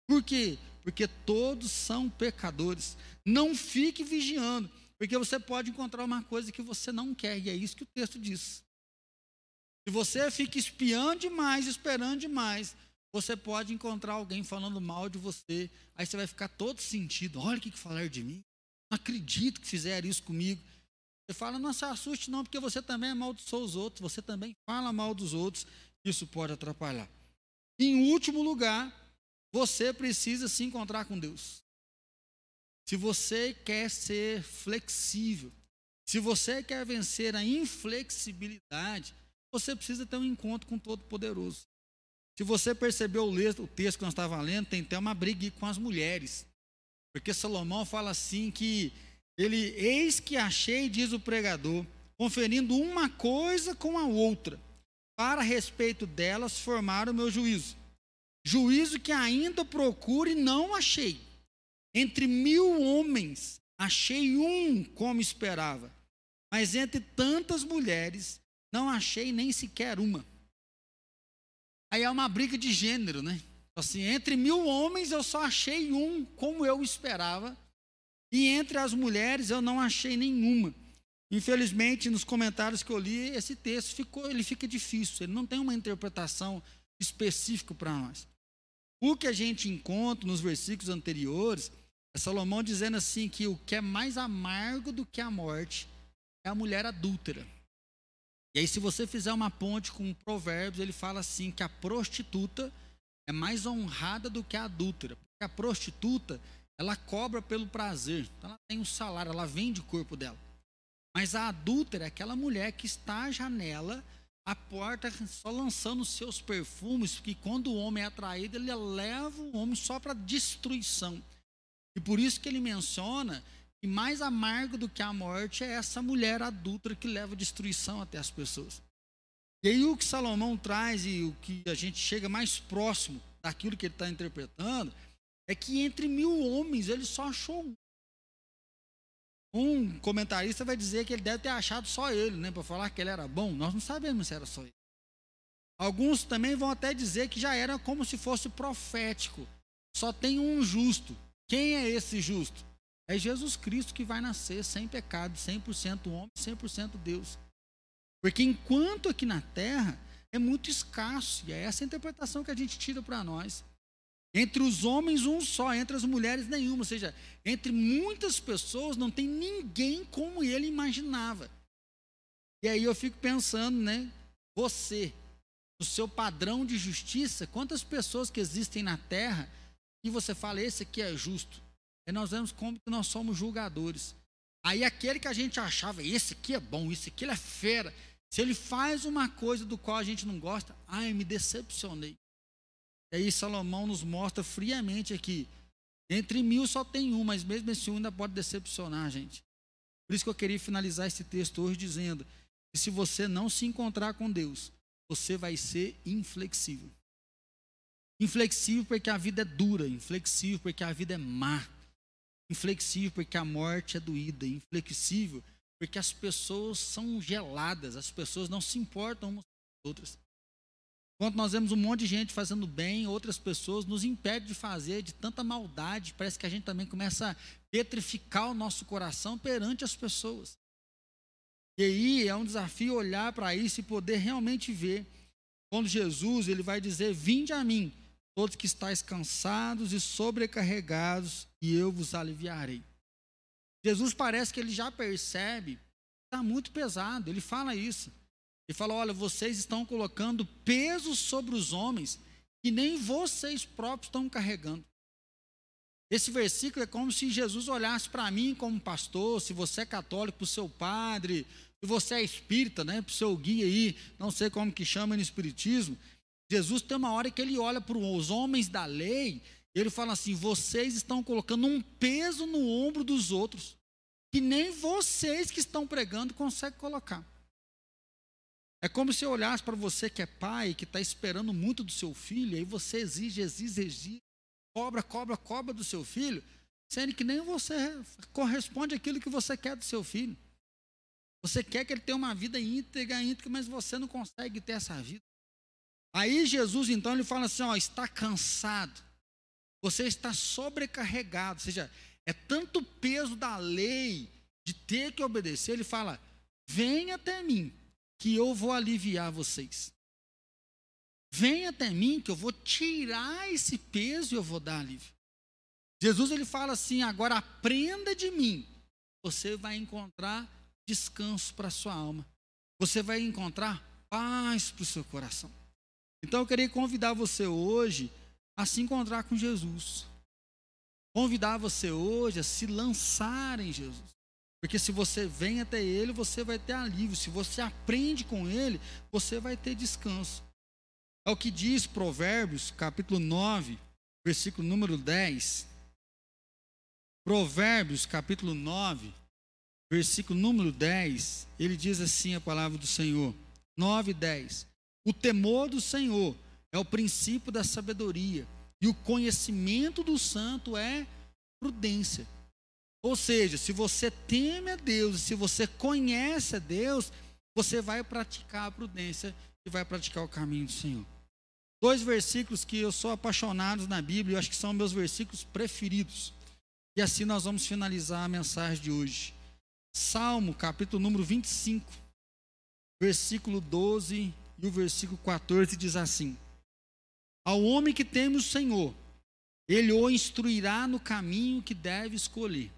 Por quê? Porque todos são pecadores. Não fique vigiando, porque você pode encontrar uma coisa que você não quer, e é isso que o texto diz. Se você fica espiando demais, esperando demais, você pode encontrar alguém falando mal de você, aí você vai ficar todo sentido. Olha o que, que falaram de mim. Não acredito que fizeram isso comigo. Você fala, não se assuste não, porque você também amaldiçoou os outros, você também fala mal dos outros, isso pode atrapalhar. Em último lugar, você precisa se encontrar com Deus. Se você quer ser flexível, se você quer vencer a inflexibilidade, você precisa ter um encontro com o Todo-Poderoso. Se você percebeu o texto que nós estávamos lendo, tem até uma briga com as mulheres. Porque Salomão fala assim que ele, eis que achei, diz o pregador, conferindo uma coisa com a outra, para respeito delas formar o meu juízo. Juízo que ainda procuro e não achei. Entre mil homens, achei um como esperava, mas entre tantas mulheres, não achei nem sequer uma. Aí é uma briga de gênero, né? Assim, entre mil homens eu só achei um como eu esperava, e entre as mulheres eu não achei nenhuma. Infelizmente, nos comentários que eu li, esse texto ficou, ele fica difícil, ele não tem uma interpretação específica para nós. O que a gente encontra nos versículos anteriores é Salomão dizendo assim que o que é mais amargo do que a morte é a mulher adúltera. E aí, se você fizer uma ponte com Provérbios, ele fala assim que a prostituta é mais honrada do que a adúltera. Porque a prostituta, ela cobra pelo prazer. Então ela tem um salário, ela vende o corpo dela. Mas a adúltera é aquela mulher que está à janela, à porta, só lançando seus perfumes, que quando o homem é atraído, ele leva o homem só para destruição. E por isso que ele menciona que mais amargo do que a morte é essa mulher adulta que leva destruição até as pessoas. E aí o que Salomão traz e o que a gente chega mais próximo daquilo que ele está interpretando é que entre mil homens ele só achou um. Um comentarista vai dizer que ele deve ter achado só ele, né, para falar que ele era bom. Nós não sabemos se era só ele. Alguns também vão até dizer que já era como se fosse profético. Só tem um justo. Quem é esse justo? É Jesus Cristo que vai nascer sem pecado, 100% homem, 100% Deus. Porque enquanto aqui na terra é muito escasso, e é essa a interpretação que a gente tira para nós. Entre os homens, um só, entre as mulheres, nenhuma. Ou seja, entre muitas pessoas não tem ninguém como ele imaginava. E aí eu fico pensando, né? Você, o seu padrão de justiça, quantas pessoas que existem na terra e você fala, esse aqui é justo. E nós vemos como que nós somos julgadores. Aí aquele que a gente achava, esse aqui é bom, esse aqui é fera. Se ele faz uma coisa do qual a gente não gosta, ai, me decepcionei. E aí Salomão nos mostra friamente aqui. Entre mil só tem um, mas mesmo esse um ainda pode decepcionar a gente. Por isso que eu queria finalizar esse texto hoje dizendo que se você não se encontrar com Deus, você vai ser inflexível. Inflexível porque a vida é dura, inflexível porque a vida é má, inflexível porque a morte é doída, inflexível porque as pessoas são geladas, as pessoas não se importam umas com as outras. Enquanto nós vemos um monte de gente fazendo bem, outras pessoas nos impedem de fazer, de tanta maldade, parece que a gente também começa a petrificar o nosso coração perante as pessoas. E aí é um desafio olhar para isso e poder realmente ver. Quando Jesus ele vai dizer: Vinde a mim, todos que estáis cansados e sobrecarregados, e eu vos aliviarei. Jesus parece que ele já percebe, está muito pesado, ele fala isso. Ele fala: olha, vocês estão colocando peso sobre os homens que nem vocês próprios estão carregando. Esse versículo é como se Jesus olhasse para mim como pastor, se você é católico, para o seu padre, se você é espírita, né, para o seu guia aí, não sei como que chama no espiritismo, Jesus tem uma hora que ele olha para os homens da lei, e ele fala assim: vocês estão colocando um peso no ombro dos outros, que nem vocês que estão pregando conseguem colocar. É como se eu olhasse para você que é pai, que está esperando muito do seu filho, aí você exige, exige, exige, cobra, cobra, cobra do seu filho, sendo que nem você corresponde àquilo que você quer do seu filho. Você quer que ele tenha uma vida íntegra, íntegra, mas você não consegue ter essa vida. Aí Jesus então ele fala assim, ó, está cansado. Você está sobrecarregado, ou seja, é tanto peso da lei de ter que obedecer, ele fala: "Venha até mim, que eu vou aliviar vocês. Venha até mim que eu vou tirar esse peso e eu vou dar alívio." Jesus ele fala assim: "Agora aprenda de mim. Você vai encontrar descanso para sua alma. Você vai encontrar paz para o seu coração." Então eu queria convidar você hoje a se encontrar com Jesus. Convidar você hoje a se lançar em Jesus. Porque se você vem até Ele, você vai ter alívio. Se você aprende com Ele, você vai ter descanso. É o que diz Provérbios, capítulo 9, versículo número 10. Provérbios, capítulo 9, versículo número 10, ele diz assim a palavra do Senhor. 9 e 10. O temor do Senhor é o princípio da sabedoria, e o conhecimento do santo é prudência. Ou seja, se você teme a Deus, se você conhece a Deus, você vai praticar a prudência e vai praticar o caminho do Senhor. Dois versículos que eu sou apaixonado na Bíblia, eu acho que são meus versículos preferidos. E assim nós vamos finalizar a mensagem de hoje. Salmo, capítulo número 25, versículo 12 e o versículo 14 diz assim: Ao homem que teme o Senhor, ele o instruirá no caminho que deve escolher.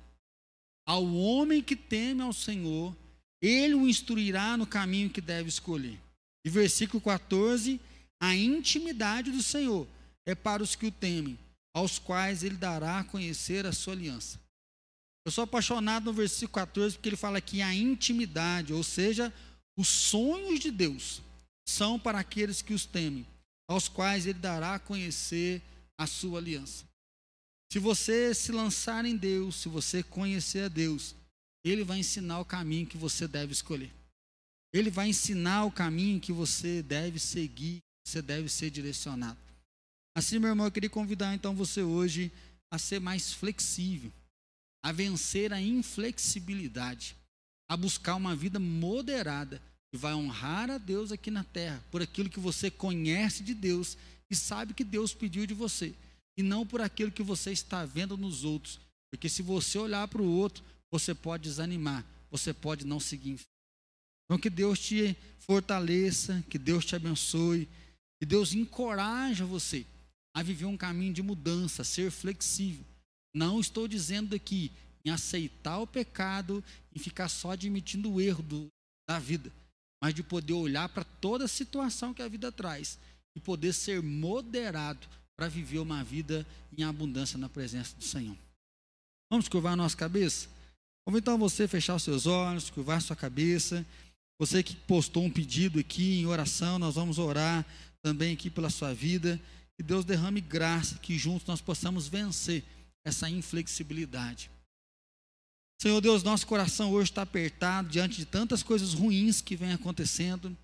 Ao homem que teme ao Senhor, ele o instruirá no caminho que deve escolher. E versículo 14: A intimidade do Senhor é para os que o temem, aos quais ele dará a conhecer a sua aliança. Eu sou apaixonado no versículo 14 porque ele fala aqui a intimidade, ou seja, os sonhos de Deus são para aqueles que os temem, aos quais ele dará a conhecer a sua aliança. Se você se lançar em Deus, se você conhecer a Deus, ele vai ensinar o caminho que você deve escolher. Ele vai ensinar o caminho que você deve seguir, você deve ser direcionado. Assim, meu irmão, eu queria convidar então você hoje a ser mais flexível, a vencer a inflexibilidade, a buscar uma vida moderada que vai honrar a Deus aqui na terra por aquilo que você conhece de Deus e sabe que Deus pediu de você, e não por aquilo que você está vendo nos outros. Porque se você olhar para o outro, você pode desanimar, você pode não seguir. Então que Deus te fortaleça, que Deus te abençoe, que Deus encoraje você a viver um caminho de mudança, a ser flexível. Não estou dizendo aqui em aceitar o pecado e ficar só admitindo o erro do, da vida, mas de poder olhar para toda a situação que a vida traz e poder ser moderado para viver uma vida em abundância na presença do Senhor. Vamos curvar a nossa cabeça? Vamos então você fechar os seus olhos, curvar sua cabeça. Você que postou um pedido aqui em oração, nós vamos orar também aqui pela sua vida. Que Deus derrame graça, que juntos nós possamos vencer essa inflexibilidade. Senhor Deus, nosso coração hoje está apertado diante de tantas coisas ruins que vêm acontecendo.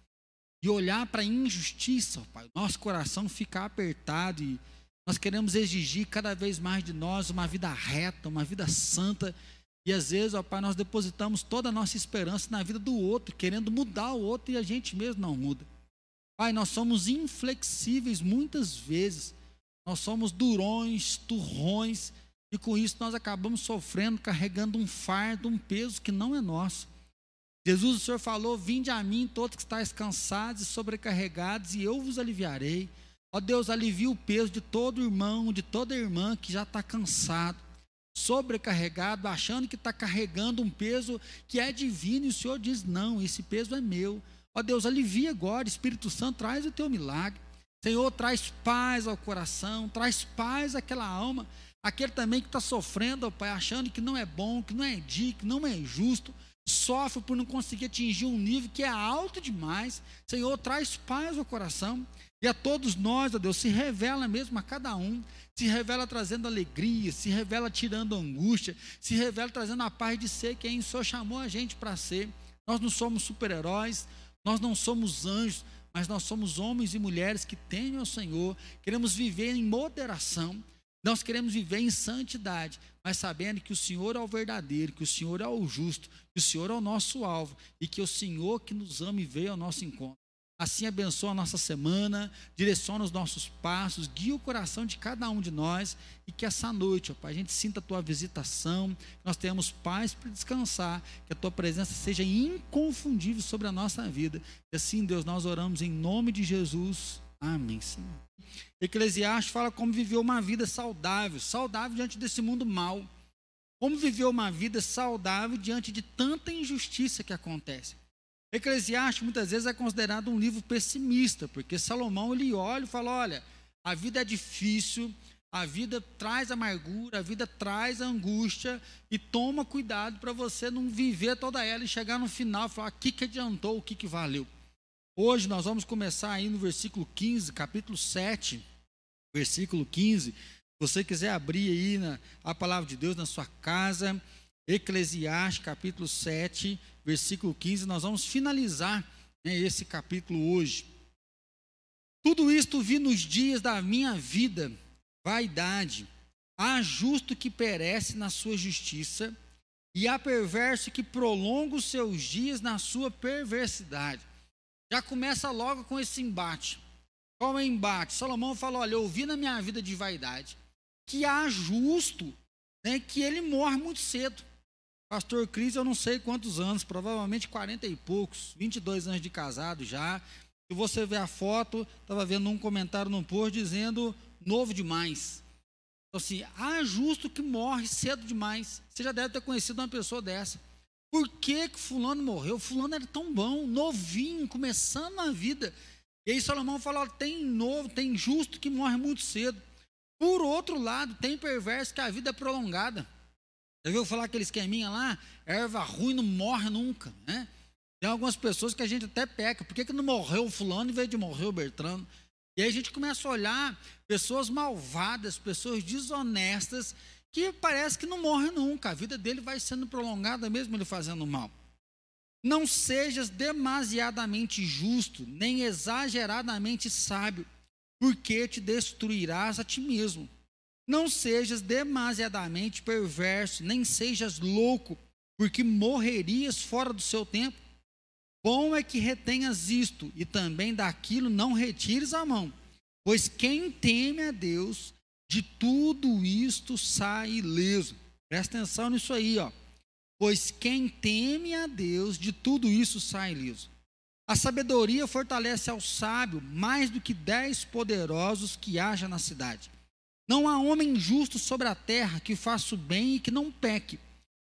E olhar para a injustiça, Pai, nosso coração fica apertado e nós queremos exigir cada vez mais de nós uma vida reta, uma vida santa. E às vezes, ó Pai, nós depositamos toda a nossa esperança na vida do outro, querendo mudar o outro e a gente mesmo não muda. Pai, nós somos inflexíveis muitas vezes, nós somos durões, turrões, e com isso nós acabamos sofrendo, carregando um fardo, um peso que não é nosso. Jesus, o Senhor falou: Vinde a mim, todos que estáis cansados e sobrecarregados, e eu vos aliviarei. Ó Deus, alivia o peso de todo irmão, de toda irmã que já está cansado, sobrecarregado, achando que está carregando um peso que é divino, e o Senhor diz: Não, esse peso é meu. Ó Deus, alivia agora, Espírito Santo, traz o teu milagre. Senhor, traz paz ao coração, traz paz àquela alma. Aquele também que está sofrendo, ó Pai, achando que não é bom, que não é digno, que não é justo, sofre por não conseguir atingir um nível que é alto demais. Senhor, traz paz ao coração. E a todos nós, ó Deus, se revela mesmo a cada um, se revela trazendo alegria, se revela tirando angústia, se revela trazendo a paz de ser quem o Senhor chamou a gente para ser. Nós não somos super-heróis, nós não somos anjos, mas nós somos homens e mulheres que temem ao Senhor, queremos viver em moderação, nós queremos viver em santidade, mas sabendo que o Senhor é o verdadeiro, que o Senhor é o justo, que o Senhor é o nosso alvo e que o Senhor que nos ama e veio ao nosso encontro. Assim abençoa a nossa semana, direciona os nossos passos, guia o coração de cada um de nós e que essa noite, ó Pai, a gente sinta a tua visitação, que nós tenhamos paz para descansar, que a tua presença seja inconfundível sobre a nossa vida. E assim, Deus, nós oramos em nome de Jesus. Amém, Senhor. Eclesiastes fala como viver uma vida saudável, saudável diante desse mundo mal. Como viver uma vida saudável diante de tanta injustiça que acontece. Eclesiastes muitas vezes é considerado um livro pessimista, porque Salomão ele olha e fala: olha, a vida é difícil, a vida traz amargura, a vida traz angústia, e toma cuidado para você não viver toda ela e chegar no final e falar: o que, que adiantou, o que, que valeu. Hoje nós vamos começar aí no versículo 15, capítulo 7, versículo 15, você quiser abrir aí na, a palavra de Deus na sua casa, Eclesiastes capítulo 7, versículo 15, nós vamos finalizar né, esse capítulo hoje. Tudo isto vi nos dias da minha vida, vaidade. Há justo que perece na sua justiça, e há perverso que prolonga os seus dias na sua perversidade. Já começa logo com esse embate. Qual é o embate? Salomão fala: Olha, eu vi na minha vida de vaidade que há justo, né, que ele morre muito cedo. Pastor Cris, eu não sei quantos anos, provavelmente 40 e poucos, 22 anos de casado já. Se você ver a foto, estava vendo um comentário no post dizendo novo demais. Então, assim, há justo que morre cedo demais. Você já deve ter conhecido uma pessoa dessa. Por que, que fulano morreu? Fulano era tão bom, novinho, começando a vida. E aí Salomão fala: tem novo, tem justo que morre muito cedo. Por outro lado, tem perverso que a vida é prolongada. Já viu falar aquele esqueminha lá? Erva ruim não morre nunca, né? Tem algumas pessoas que a gente até peca. Por que, que não morreu fulano em vez de morrer o Bertrano? E aí a gente começa a olhar pessoas malvadas, pessoas desonestas, que parece que não morrem nunca. A vida dele vai sendo prolongada mesmo ele fazendo mal. Não sejas demasiadamente justo, nem exageradamente sábio porque te destruirás a ti mesmo. Não sejas demasiadamente perverso, nem sejas louco, porque morrerias fora do seu tempo. Bom é que retenhas isto, e também daquilo não retires a mão, pois quem teme a Deus, de tudo isto sai ileso. Presta atenção nisso aí, ó. Pois quem teme a Deus, de tudo isso sai ileso. A sabedoria fortalece ao sábio mais do que dez poderosos que haja na cidade. Não há homem justo sobre a terra que faça o bem e que não peque.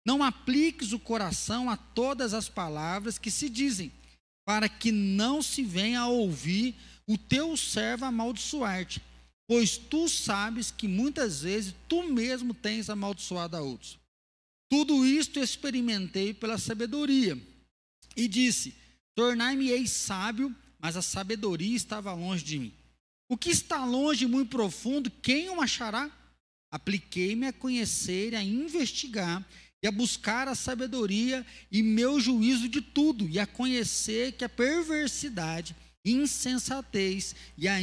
Não apliques o coração a todas as palavras que se dizem, para que não se venha a ouvir o teu servo amaldiçoar-te, pois tu sabes que muitas vezes tu mesmo tens amaldiçoado a outros. Tudo isto experimentei pela sabedoria, e disse: Tornai-me-ei sábio, mas a sabedoria estava longe de mim. O que está longe e muito profundo, quem o achará? Apliquei-me a conhecer, a investigar e a buscar a sabedoria e meu juízo de tudo, e a conhecer que a perversidade, insensatez e a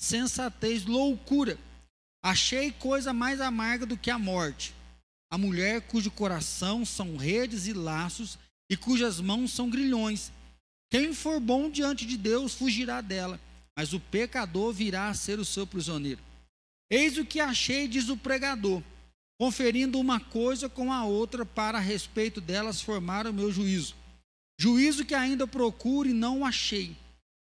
insensatez loucura. Achei coisa mais amarga do que a morte. A mulher cujo coração são redes e laços e cujas mãos são grilhões quem for bom diante de Deus fugirá dela, mas o pecador virá a ser o seu prisioneiro. Eis o que achei, diz o pregador, conferindo uma coisa com a outra para a respeito delas formar o meu juízo. Juízo que ainda procuro e não achei.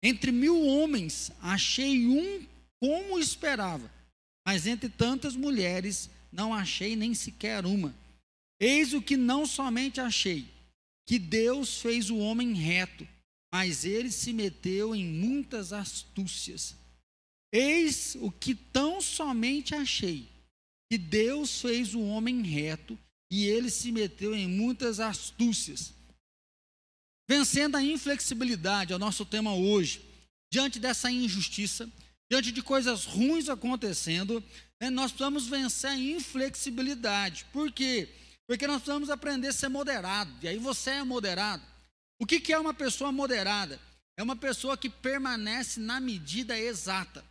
Entre mil homens achei um como esperava, mas entre tantas mulheres não achei nem sequer uma. Eis o que não somente achei, que Deus fez o homem reto mas ele se meteu em muitas astúcias. Eis o que tão somente achei: que Deus fez o homem reto e ele se meteu em muitas astúcias. Vencendo a inflexibilidade, é o nosso tema hoje, diante dessa injustiça, diante de coisas ruins acontecendo, né, nós precisamos vencer a inflexibilidade. Por quê? Porque nós precisamos aprender a ser moderado. E aí você é moderado. O que, que é uma pessoa moderada? É uma pessoa que permanece na medida exata.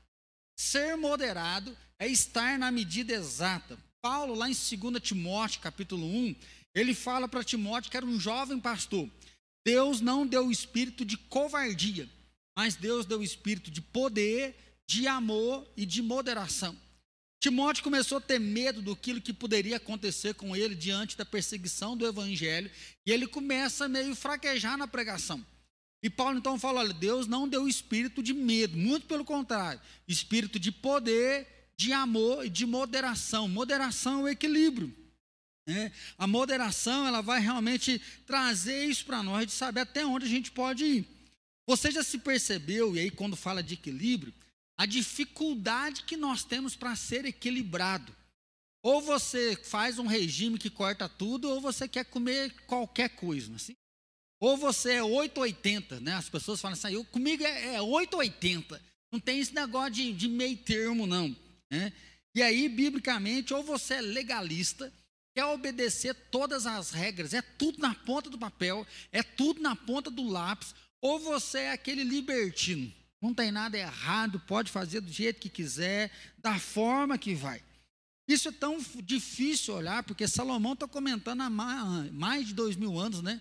Ser moderado é estar na medida exata. Paulo, lá em 2 Timóteo, capítulo 1, ele fala para Timóteo, que era um jovem pastor: Deus não deu o espírito de covardia, mas Deus deu o espírito de poder, de amor e de moderação. Timóteo começou a ter medo do que poderia acontecer com ele diante da perseguição do evangelho, e ele começa a meio fraquejar na pregação. E Paulo então fala: olha, Deus não deu espírito de medo, muito pelo contrário, espírito de poder, de amor e de moderação. Moderação é o equilíbrio. Né? A moderação ela vai realmente trazer isso para nós, de saber até onde a gente pode ir. Você já se percebeu, e aí quando fala de equilíbrio, a dificuldade que nós temos para ser equilibrado. Ou você faz um regime que corta tudo, ou você quer comer qualquer coisa, assim. Ou você é 880, né? As pessoas falam assim, eu, comigo é, é 880. Não tem esse negócio de, de meio termo, não. Né? E aí, biblicamente, ou você é legalista, quer obedecer todas as regras, é tudo na ponta do papel, é tudo na ponta do lápis, ou você é aquele libertino. Não tem nada errado, pode fazer do jeito que quiser, da forma que vai. Isso é tão difícil olhar, porque Salomão está comentando há mais de dois mil anos, né?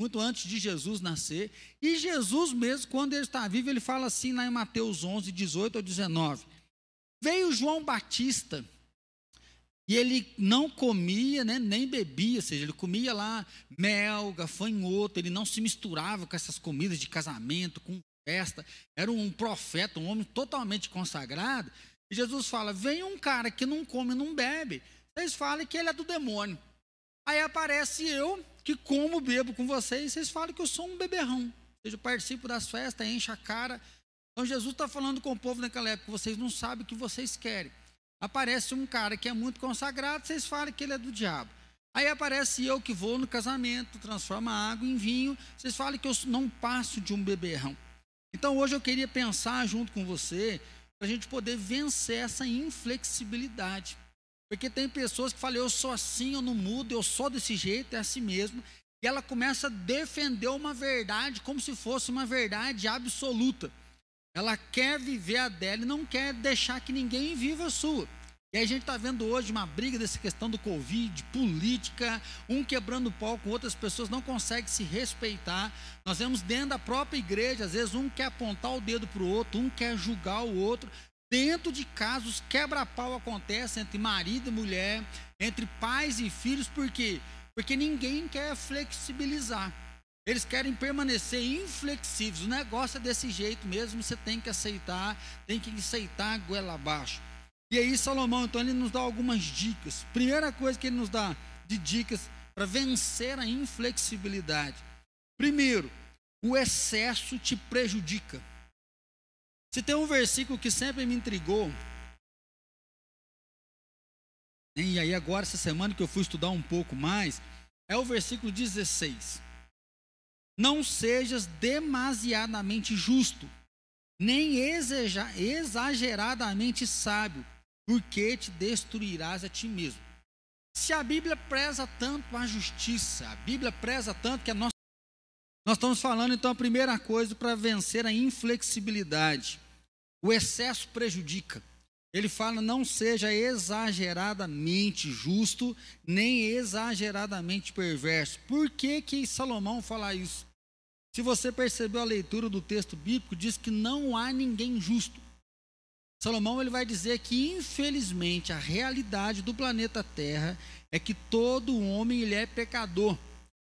Muito antes de Jesus nascer. E Jesus mesmo, quando ele está vivo, ele fala assim lá em Mateus 11, 18 ou 19. Veio João Batista e ele não comia, né, nem bebia, ou seja, ele comia lá mel, gafanhoto, ele não se misturava com essas comidas de casamento, com festa. Era um profeta, um homem totalmente consagrado. E Jesus fala: vem um cara que não come, não bebe. Vocês falam que ele é do demônio. Aí aparece eu, que como, bebo com vocês, vocês falam que eu sou um beberrão. Ou seja, eu participo das festas, encho a cara, então Jesus está falando com o povo naquela época, vocês não sabem o que vocês querem. Aparece um cara que é muito consagrado, vocês falam que ele é do diabo. Aí aparece eu que vou no casamento, transforma água em vinho, vocês falam que eu não passo de um beberrão. Então hoje eu queria pensar junto com você, para a gente poder vencer essa inflexibilidade. Porque tem pessoas que falam, eu sou assim, eu não mudo, eu sou desse jeito, é assim mesmo. E ela começa a defender uma verdade como se fosse uma verdade absoluta. Ela quer viver a dela e não quer deixar que ninguém viva a sua. E a gente está vendo hoje uma briga dessa questão do Covid, política, um quebrando o pau com outras pessoas, não consegue se respeitar. Nós vemos dentro da própria igreja, às vezes um quer apontar o dedo para o outro, um quer julgar o outro. Dentro de casos, quebra-pau acontece entre marido e mulher, entre pais e filhos, por quê? Porque ninguém quer flexibilizar. Eles querem permanecer inflexíveis. O negócio é desse jeito mesmo, você tem que aceitar, tem que aceitar a goela abaixo. E aí Salomão, então, ele nos dá algumas dicas. Primeira coisa que ele nos dá de dicas para vencer a inflexibilidade. Primeiro, o excesso te prejudica. Se tem um versículo que sempre me intrigou, e aí agora essa semana que eu fui estudar um pouco mais, é o versículo 16. Não sejas demasiadamente justo, nem exageradamente sábio, porque te destruirás a ti mesmo. Se a Bíblia preza tanto a justiça, a Bíblia preza tanto que a nossa. Nós estamos falando então a primeira coisa para vencer a inflexibilidade. O excesso prejudica. Ele fala: não seja exageradamente justo, nem exageradamente perverso. Por que, que Salomão fala isso? Se você percebeu a leitura do texto bíblico, diz que não há ninguém justo. Salomão ele vai dizer que, infelizmente, a realidade do planeta Terra é que todo homem ele é pecador.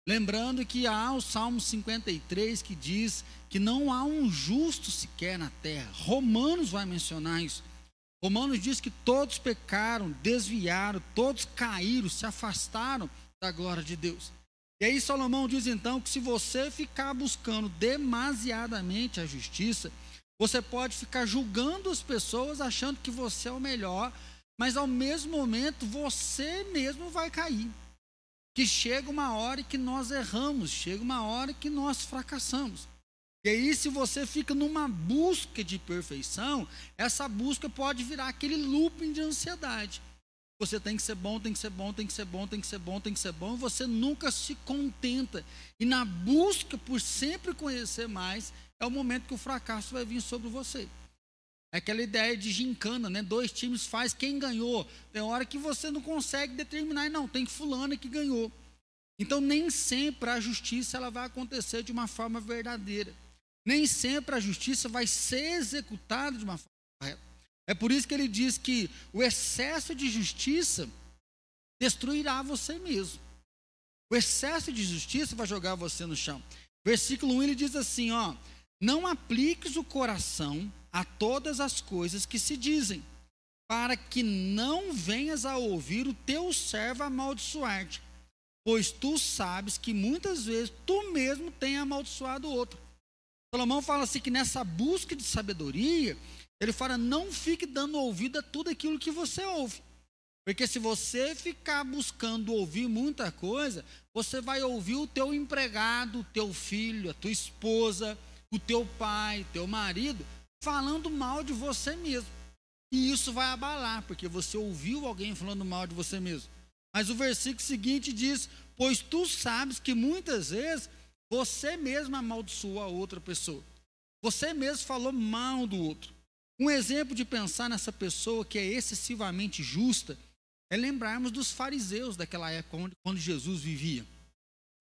Lembrando que há o Salmo 53 que diz que não há um justo sequer na terra. Romanos vai mencionar isso. Romanos diz que todos pecaram, desviaram, todos caíram, se afastaram da glória de Deus. E aí Salomão diz então que se você ficar buscando demasiadamente a justiça, você pode ficar julgando as pessoas achando que você é o melhor, mas ao mesmo momento você mesmo vai cair. Que chega uma hora que nós erramos, chega uma hora que nós fracassamos. E aí, se você fica numa busca de perfeição, essa busca pode virar aquele looping de ansiedade. Você tem que ser bom, tem que ser bom, tem que ser bom, tem que ser bom, tem que ser bom, e você nunca se contenta. E na busca por sempre conhecer mais, é o momento que o fracasso vai vir sobre você. É aquela ideia de gincana, né? Dois times faz quem ganhou. Tem hora que você não consegue determinar, não, tem fulano que ganhou. Então nem sempre a justiça ela vai acontecer de uma forma verdadeira. Nem sempre a justiça vai ser executada de uma forma correta. É por isso que ele diz que o excesso de justiça destruirá você mesmo. O excesso de justiça vai jogar você no chão. Versículo 1 ele diz assim: ó, não apliques o coração a todas as coisas que se dizem, para que não venhas a ouvir o teu servo amaldiçoar-te, pois tu sabes que muitas vezes tu mesmo tem amaldiçoado o outro. Salomão fala assim que nessa busca de sabedoria, ele fala: não fique dando ouvido a tudo aquilo que você ouve. Porque se você ficar buscando ouvir muita coisa, você vai ouvir o teu empregado, o teu filho, a tua esposa, o teu pai, teu marido, falando mal de você mesmo. E isso vai abalar, porque você ouviu alguém falando mal de você mesmo. Mas o versículo seguinte diz: Pois tu sabes que muitas vezes você mesmo amaldiçoou a outra pessoa. Você mesmo falou mal do outro. Um exemplo de pensar nessa pessoa que é excessivamente justa é lembrarmos dos fariseus daquela época quando Jesus vivia.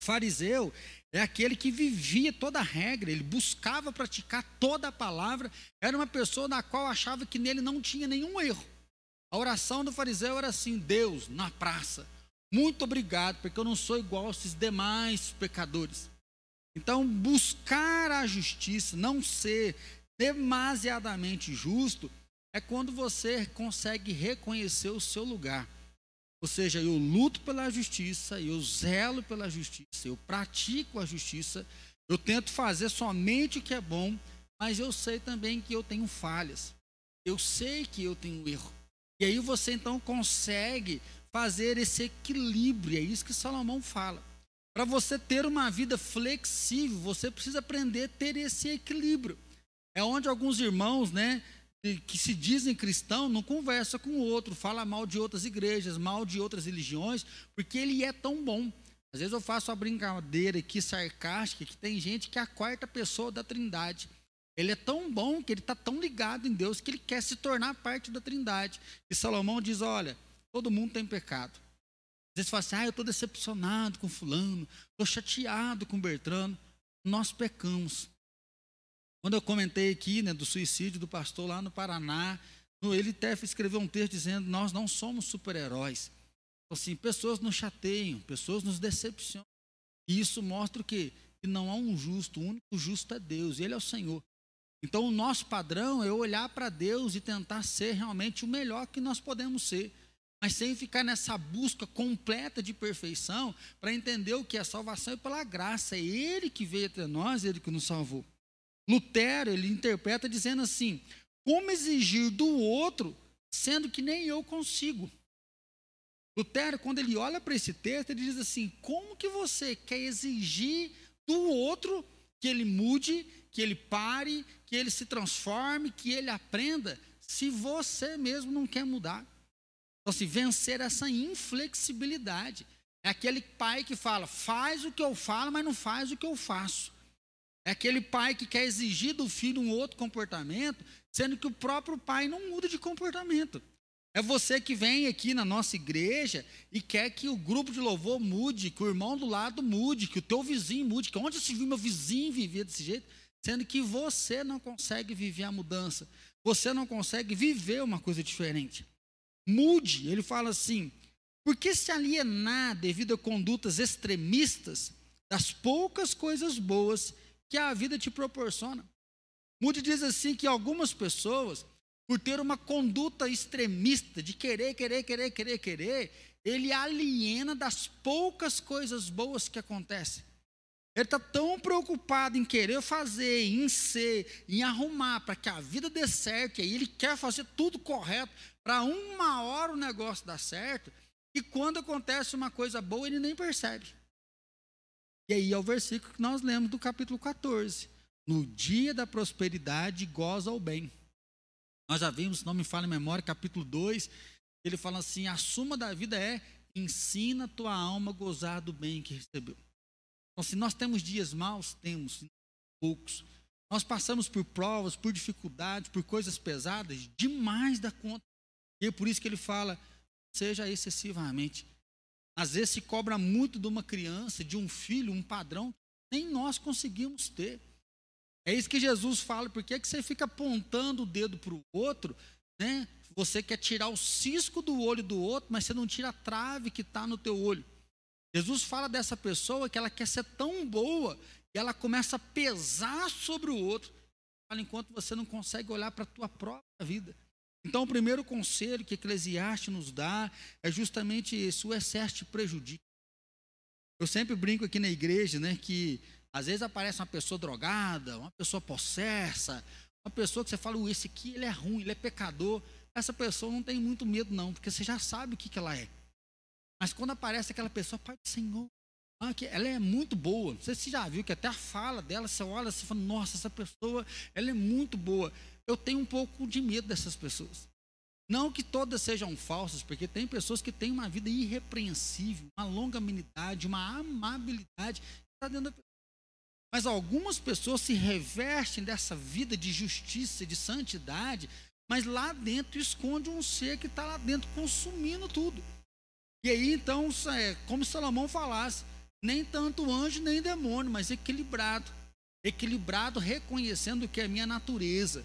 Fariseu é aquele que vivia toda a regra, ele buscava praticar toda a palavra, era uma pessoa na qual achava que nele não tinha nenhum erro. A oração do fariseu era assim: Deus, na praça, muito obrigado, porque eu não sou igual a esses demais pecadores. Então, buscar a justiça, não ser demasiadamente justo, é quando você consegue reconhecer o seu lugar. Ou seja, eu luto pela justiça, eu zelo pela justiça, eu pratico a justiça, eu tento fazer somente o que é bom, mas eu sei também que eu tenho falhas. Eu sei que eu tenho erro. E aí você então consegue fazer esse equilíbrio, é isso que Salomão fala. Para você ter uma vida flexível, você precisa aprender a ter esse equilíbrio. É onde alguns irmãos, né, que se dizem cristão não conversa com o outro, fala mal de outras igrejas, mal de outras religiões, porque ele é tão bom. Às vezes eu faço uma brincadeira aqui sarcástica que tem gente que é a quarta pessoa da Trindade. Ele é tão bom que ele está tão ligado em Deus que ele quer se tornar parte da Trindade. E Salomão diz: olha, todo mundo tem pecado. Vezes fala assim: ah, eu estou decepcionado com Fulano, estou chateado com Bertrano. Nós pecamos. Quando eu comentei aqui né, do suicídio do pastor lá no Paraná, ele até escreveu um texto dizendo: Nós não somos super-heróis. Assim, pessoas nos chateiam, pessoas nos decepcionam. E isso mostra o quê? Que não há um justo, o único justo é Deus, e Ele é o Senhor. Então, o nosso padrão é olhar para Deus e tentar ser realmente o melhor que nós podemos ser, mas sem ficar nessa busca completa de perfeição para entender o que é salvação é pela graça. É Ele que veio até nós, Ele que nos salvou. Lutero, ele interpreta dizendo assim: como exigir do outro, sendo que nem eu consigo? Lutero, quando ele olha para esse texto, ele diz assim: como que você quer exigir do outro que ele mude, que ele pare, que ele se transforme, que ele aprenda, se você mesmo não quer mudar? Então, se assim, vencer essa inflexibilidade. É aquele pai que fala, faz o que eu falo, mas não faz o que eu faço. É aquele pai que quer exigir do filho um outro comportamento, sendo que o próprio pai não muda de comportamento. É você que vem aqui na nossa igreja e quer que o grupo de louvor mude, que o irmão do lado mude, que o teu vizinho mude, que onde se viu meu vizinho vivia desse jeito, sendo que você não consegue viver a mudança, você não consegue viver uma coisa diferente. Mude, ele fala assim, por que se alienar devido a condutas extremistas das poucas coisas boas que a vida te proporciona. Moody diz assim que algumas pessoas, por ter uma conduta extremista de querer, querer, querer, querer, querer, ele aliena das poucas coisas boas que acontecem. Ele está tão preocupado em querer fazer, em ser, em arrumar para que a vida dê certo, e aí ele quer fazer tudo correto, para uma hora o negócio dar certo, e quando acontece uma coisa boa, ele nem percebe. E aí é o versículo que nós lemos do capítulo 14. No dia da prosperidade, goza o bem. Nós já vimos, não me fala em memória, capítulo 2, ele fala assim: a suma da vida é ensina tua alma a gozar do bem que recebeu. Então, se nós temos dias maus, temos poucos. Nós passamos por provas, por dificuldades, por coisas pesadas, demais da conta. E é por isso que ele fala: seja excessivamente às vezes se cobra muito de uma criança, de um filho, um padrão, nem nós conseguimos ter. É isso que Jesus fala, por que, que você fica apontando o dedo para o outro, né? Você quer tirar o cisco do olho do outro, mas você não tira a trave que está no teu olho. Jesus fala dessa pessoa que ela quer ser tão boa e ela começa a pesar sobre o outro, enquanto você não consegue olhar para a tua própria vida. Então, o primeiro conselho que Eclesiastes nos dá é justamente esse: o excesso te prejudica. Eu sempre brinco aqui na igreja, né, que às vezes aparece uma pessoa drogada, uma pessoa possessa, uma pessoa que você fala, esse aqui ele é ruim, ele é pecador. Essa pessoa não tem muito medo, não, porque você já sabe o que, que ela é. Mas quando aparece aquela pessoa, Pai do Senhor, ah, ela é muito boa. Não sei se você já viu que até a fala dela, você olha e fala, nossa, essa pessoa, ela é muito boa eu tenho um pouco de medo dessas pessoas. Não que todas sejam falsas, porque tem pessoas que têm uma vida irrepreensível, uma longanimidade, uma amabilidade. Está dentro da mas algumas pessoas se revestem dessa vida de justiça, de santidade, mas lá dentro esconde um ser que está lá dentro consumindo tudo. E aí então, é como Salomão falasse, nem tanto anjo nem demônio, mas equilibrado. Equilibrado, reconhecendo que é minha natureza.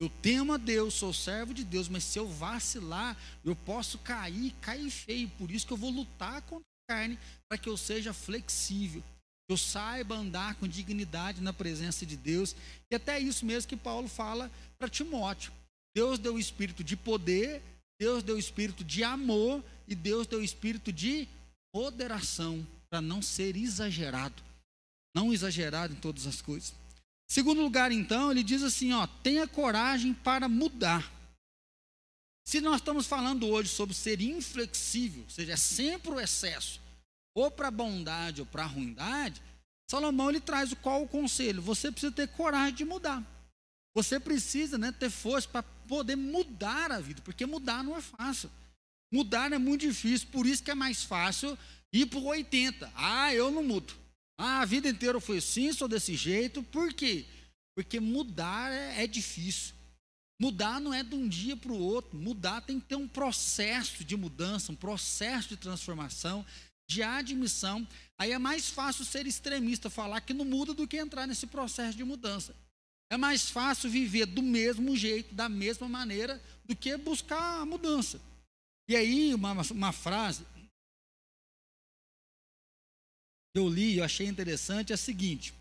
Eu temo a Deus, sou servo de Deus, mas se eu vacilar, eu posso cair, cair feio. Por isso que eu vou lutar contra a carne, para que eu seja flexível, que eu saiba andar com dignidade na presença de Deus. E até isso mesmo que Paulo fala para Timóteo. Deus deu o espírito de poder, Deus deu espírito de amor e Deus deu espírito de moderação, para não ser exagerado. Não exagerado em todas as coisas. Segundo lugar, então, ele diz assim: ó, tenha coragem para mudar. Se nós estamos falando hoje sobre ser inflexível, ou seja, é sempre o excesso, ou para a bondade ou para a ruindade, Salomão ele traz qual o conselho? Você precisa ter coragem de mudar. Você precisa né, ter força para poder mudar a vida, porque mudar não é fácil. Mudar é muito difícil, por isso que é mais fácil ir o 80. Ah, eu não mudo. Ah, a vida inteira foi assim, sou desse jeito. Por quê? Porque mudar é, é difícil. Mudar não é de um dia para o outro. Mudar tem que ter um processo de mudança, um processo de transformação, de admissão. Aí é mais fácil ser extremista, falar que não muda, do que entrar nesse processo de mudança. É mais fácil viver do mesmo jeito, da mesma maneira, do que buscar a mudança. E aí, uma, uma frase eu li, eu achei interessante, é a seguinte: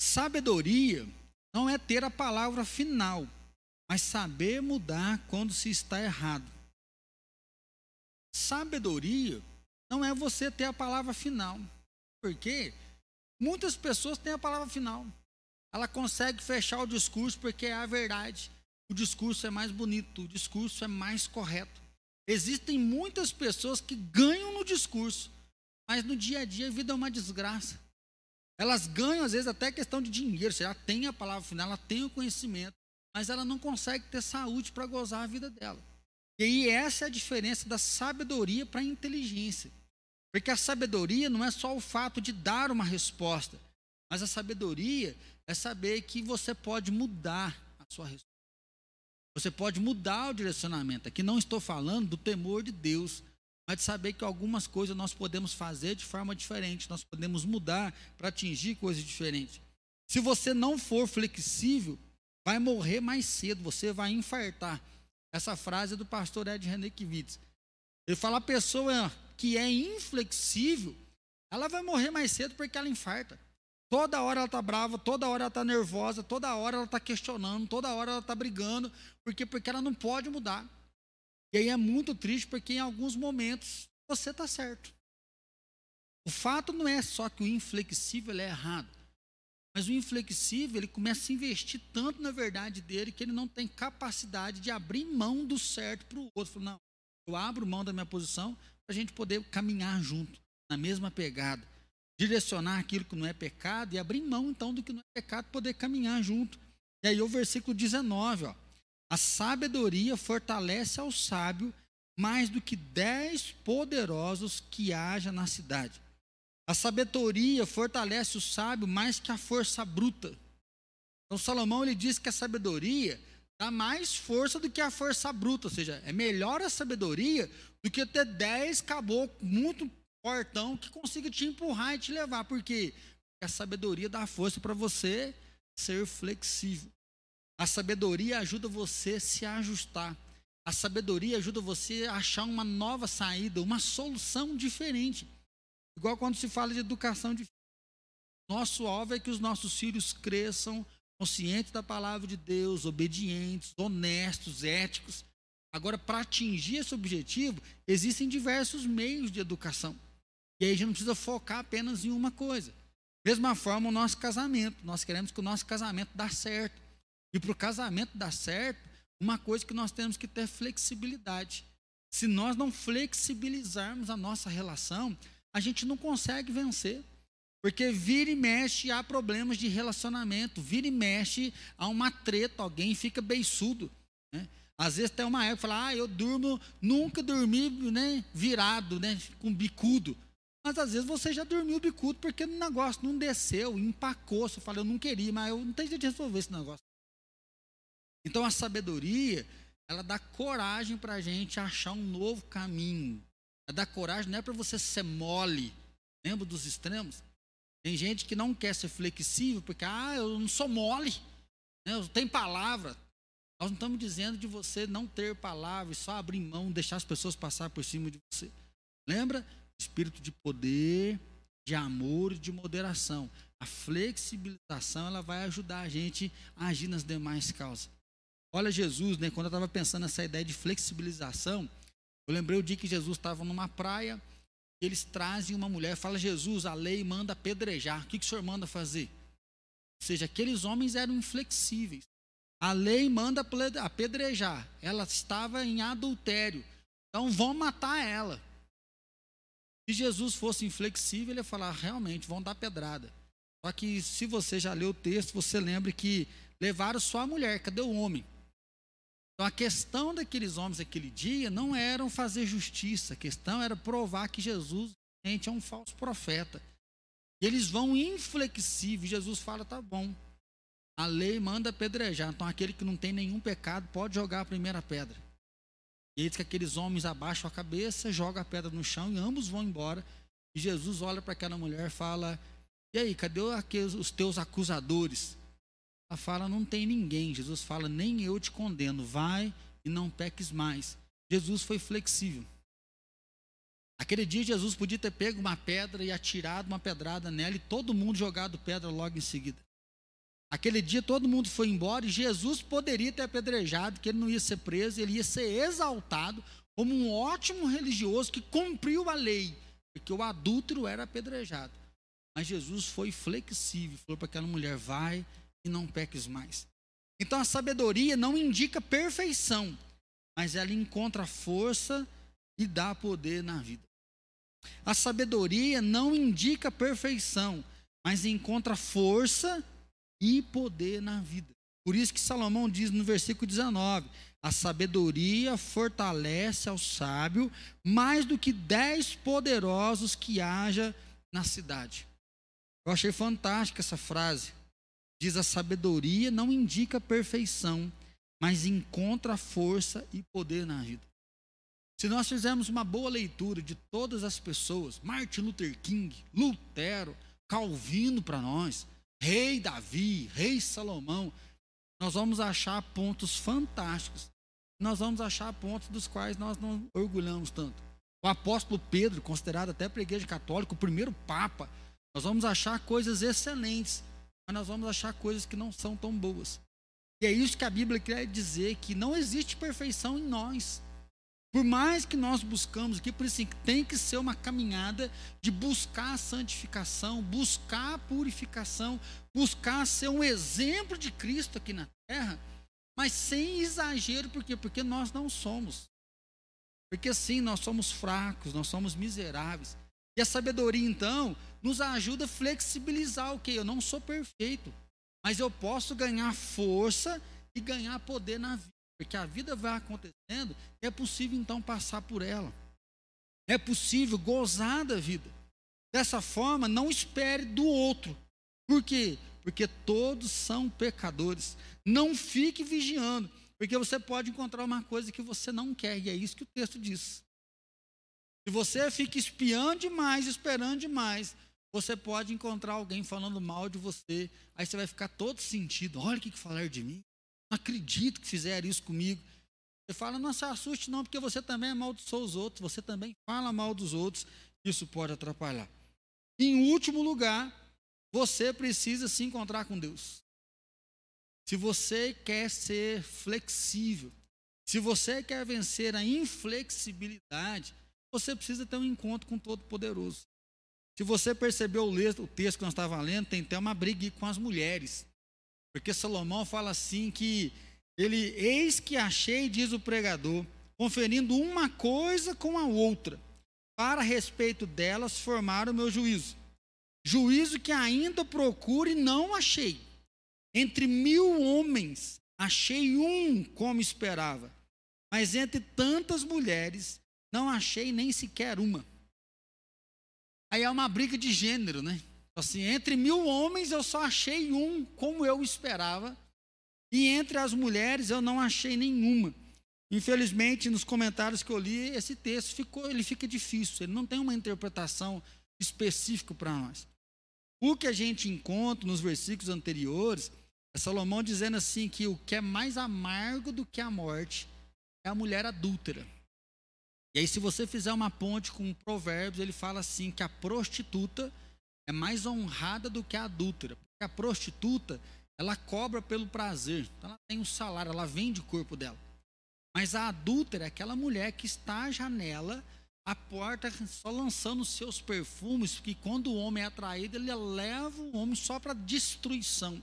sabedoria não é ter a palavra final, mas saber mudar quando se está errado. Sabedoria não é você ter a palavra final, porque muitas pessoas têm a palavra final. Ela consegue fechar o discurso porque é a verdade. O discurso é mais bonito, o discurso é mais correto. Existem muitas pessoas que ganham no discurso, mas no dia a dia a vida é uma desgraça. Elas ganham, às vezes, até questão de dinheiro. Você já tem a palavra final, ela tem o conhecimento, mas ela não consegue ter saúde para gozar a vida dela. E aí, essa é a diferença da sabedoria para a inteligência. Porque a sabedoria não é só o fato de dar uma resposta, mas a sabedoria é saber que você pode mudar a sua resposta. Você pode mudar o direcionamento. Aqui não estou falando do temor de Deus, mas de saber que algumas coisas nós podemos fazer de forma diferente, nós podemos mudar para atingir coisas diferentes. Se você não for flexível, vai morrer mais cedo, você vai infartar. Essa frase é do pastor Ed René Kivitz. Ele fala: a pessoa que é inflexível, ela vai morrer mais cedo porque ela infarta. Toda hora ela está brava, toda hora ela está nervosa, toda hora ela está questionando, toda hora ela está brigando, porque porque ela não pode mudar. E aí é muito triste porque em alguns momentos você está certo. O fato não é só que o inflexível é errado, mas o inflexível ele começa a investir tanto na verdade dele que ele não tem capacidade de abrir mão do certo para o outro. Não, eu abro mão da minha posição para a gente poder caminhar junto, na mesma pegada, direcionar aquilo que não é pecado e abrir mão então do que não é pecado, poder caminhar junto. E aí o versículo 19, ó. A sabedoria fortalece ao sábio mais do que dez poderosos que haja na cidade. A sabedoria fortalece o sábio mais que a força bruta. Então Salomão ele diz que a sabedoria dá mais força do que a força bruta, ou seja, é melhor a sabedoria do que ter dez caboclos muito portão que consiga te empurrar e te levar. Por quê? Porque a sabedoria dá força para você ser flexível. A sabedoria ajuda você a se ajustar. A sabedoria ajuda você a achar uma nova saída, uma solução diferente. Igual quando se fala de educação de nosso alvo é que os nossos filhos cresçam conscientes da palavra de Deus, obedientes, honestos, éticos. Agora, para atingir esse objetivo, existem diversos meios de educação. E aí a gente não precisa focar apenas em uma coisa. Mesma forma, o nosso casamento. Nós queremos que o nosso casamento dê certo. E para o casamento dar certo, uma coisa que nós temos que ter flexibilidade. Se nós não flexibilizarmos a nossa relação, a gente não consegue vencer. Porque vira e mexe há problemas de relacionamento, vira e mexe há uma treta, alguém fica beiçudo. Né? Às vezes tem uma época que fala, ah, eu durmo, nunca dormi né, virado, né, com bicudo. Mas às vezes você já dormiu bicudo porque o negócio não desceu, empacou. Você fala, eu não queria, mas eu não tenho jeito de resolver esse negócio. Então a sabedoria, ela dá coragem para a gente achar um novo caminho. Ela dá coragem, não é para você ser mole. Lembra dos extremos? Tem gente que não quer ser flexível porque, ah, eu não sou mole. Né, eu tenho palavra. Nós não estamos dizendo de você não ter palavra e só abrir mão, deixar as pessoas passar por cima de você. Lembra? Espírito de poder, de amor e de moderação. A flexibilização ela vai ajudar a gente a agir nas demais causas. Olha Jesus, né? Quando eu estava pensando nessa ideia de flexibilização, eu lembrei o dia que Jesus estava numa praia, eles trazem uma mulher, fala Jesus, a lei manda apedrejar. O que, que o senhor manda fazer? Ou seja, aqueles homens eram inflexíveis. A lei manda apedrejar. Ela estava em adultério. Então vão matar ela. Se Jesus fosse inflexível, ele ia falar: realmente, vão dar pedrada. Só que se você já leu o texto, você lembra que levaram só a mulher, cadê o homem? Então a questão daqueles homens naquele dia não era fazer justiça, a questão era provar que Jesus é um falso profeta. E eles vão inflexíveis. Jesus fala: tá bom, a lei manda apedrejar. Então, aquele que não tem nenhum pecado pode jogar a primeira pedra. E diz que aqueles homens abaixam a cabeça, jogam a pedra no chão e ambos vão embora. E Jesus olha para aquela mulher e fala: E aí, cadê aqueles, os teus acusadores? Ela fala: Não tem ninguém. Jesus fala: Nem eu te condeno. Vai e não peques mais. Jesus foi flexível. Aquele dia Jesus podia ter pego uma pedra e atirado uma pedrada nela e todo mundo jogado pedra logo em seguida. Aquele dia todo mundo foi embora e Jesus poderia ter apedrejado, que ele não ia ser preso, ele ia ser exaltado como um ótimo religioso que cumpriu a lei, porque o adúltero era apedrejado. Mas Jesus foi flexível, falou para aquela mulher: vai e não peques mais. Então a sabedoria não indica perfeição, mas ela encontra força e dá poder na vida. A sabedoria não indica perfeição, mas encontra força e poder na vida. Por isso que Salomão diz no versículo 19: a sabedoria fortalece ao sábio mais do que dez poderosos que haja na cidade. Eu achei fantástica essa frase. Diz: a sabedoria não indica perfeição, mas encontra força e poder na vida. Se nós fizermos uma boa leitura de todas as pessoas, Martin Luther King, Lutero, Calvino para nós, rei Davi, rei Salomão, nós vamos achar pontos fantásticos. Nós vamos achar pontos dos quais nós não orgulhamos tanto. O apóstolo Pedro, considerado até a igreja católica o primeiro papa, nós vamos achar coisas excelentes, mas nós vamos achar coisas que não são tão boas. E é isso que a Bíblia quer dizer, que não existe perfeição em nós. Por mais que nós buscamos aqui, por isso assim, tem que ser uma caminhada de buscar a santificação, buscar a purificação, buscar ser um exemplo de Cristo aqui na terra, mas sem exagero, por quê? Porque nós não somos. Porque sim, nós somos fracos, nós somos miseráveis. E a sabedoria, então, nos ajuda a flexibilizar o que? Eu não sou perfeito, mas eu posso ganhar força e ganhar poder na vida. Porque a vida vai acontecendo, é possível então passar por ela. É possível gozar da vida. Dessa forma, não espere do outro. Por quê? Porque todos são pecadores. Não fique vigiando, porque você pode encontrar uma coisa que você não quer, e é isso que o texto diz. Se você fica espiando demais, esperando demais, você pode encontrar alguém falando mal de você, aí você vai ficar todo sentido. Olha o que, que falaram de mim. Acredito que fizeram isso comigo. Você fala, não se assuste não, porque você também amaldiçoou os outros, você também fala mal dos outros, isso pode atrapalhar. Em último lugar, você precisa se encontrar com Deus. Se você quer ser flexível, se você quer vencer a inflexibilidade, você precisa ter um encontro com o Todo-Poderoso. Se você percebeu o texto que nós estávamos lendo, tem até uma briga com as mulheres. Porque Salomão fala assim que ele, eis que achei, diz o pregador, conferindo uma coisa com a outra, para respeito delas formar o meu juízo. Juízo que ainda procuro e não achei. Entre mil homens, achei um como esperava. mas entre tantas mulheres não achei nem sequer uma. Aí é uma briga de gênero, né? Assim, entre mil homens eu só achei um como eu esperava, e entre as mulheres eu não achei nenhuma. Infelizmente, nos comentários que eu li, esse texto ficou, ele fica difícil, ele não tem uma interpretação específica para nós. O que a gente encontra nos versículos anteriores é Salomão dizendo assim que o que é mais amargo do que a morte é a mulher adúltera. E aí, se você fizer uma ponte com Provérbios, ele fala assim que a prostituta é mais honrada do que a adúltera. Porque a prostituta, ela cobra pelo prazer. Então ela tem um salário, ela vende o corpo dela. Mas a adúltera é aquela mulher que está à janela, à porta, só lançando seus perfumes, que quando o homem é atraído, ele leva o homem só para destruição.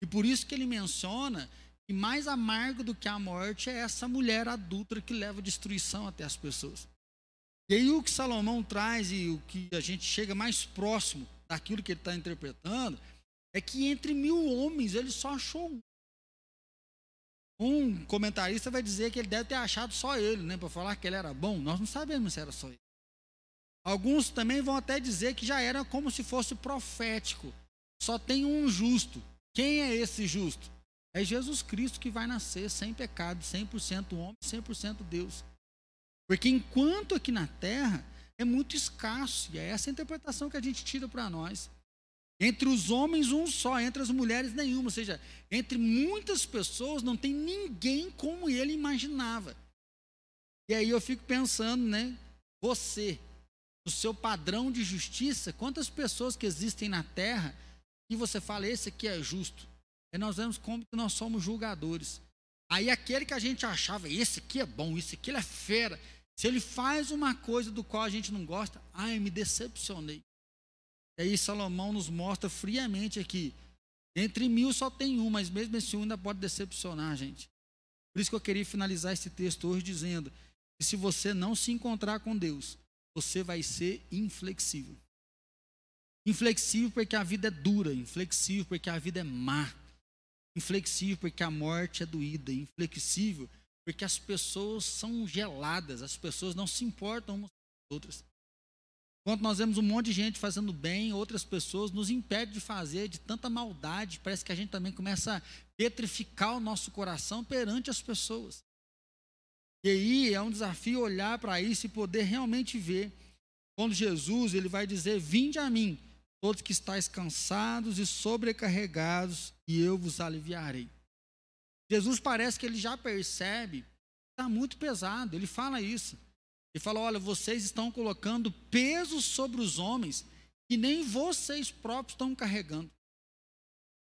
E por isso que ele menciona que mais amargo do que a morte é essa mulher adulta que leva destruição até as pessoas. E aí o que Salomão traz e o que a gente chega mais próximo daquilo que ele está interpretando é que entre mil homens ele só achou um. Um comentarista vai dizer que ele deve ter achado só ele, né, para falar que ele era bom. Nós não sabemos se era só ele. Alguns também vão até dizer que já era como se fosse profético. Só tem um justo. Quem é esse justo? É Jesus Cristo que vai nascer sem pecado, 100% homem, 100% Deus. Porque enquanto aqui na terra é muito escasso, e é essa a interpretação que a gente tira para nós. Entre os homens, um só, entre as mulheres, nenhuma. Ou seja, entre muitas pessoas não tem ninguém como ele imaginava. E aí eu fico pensando, né? Você, o seu padrão de justiça, quantas pessoas que existem na terra e você fala, esse aqui é justo. E nós vemos como que nós somos julgadores. Aí aquele que a gente achava, esse aqui é bom, esse aqui é fera. Se ele faz uma coisa do qual a gente não gosta, ai, me decepcionei. E aí Salomão nos mostra friamente aqui. Entre mil só tem um, mas mesmo esse um ainda pode decepcionar gente. Por isso que eu queria finalizar esse texto hoje dizendo que se você não se encontrar com Deus, você vai ser inflexível. Inflexível porque a vida é dura, inflexível porque a vida é má, inflexível porque a morte é doída, inflexível porque as pessoas são geladas, as pessoas não se importam umas com as outras. Enquanto nós vemos um monte de gente fazendo bem, outras pessoas nos impedem de fazer, de tanta maldade, parece que a gente também começa a petrificar o nosso coração perante as pessoas. E aí é um desafio olhar para isso e poder realmente ver. Quando Jesus ele vai dizer: Vinde a mim, todos que estáis cansados e sobrecarregados, e eu vos aliviarei. Jesus parece que ele já percebe, está muito pesado, ele fala isso. Ele fala: olha, vocês estão colocando peso sobre os homens que nem vocês próprios estão carregando.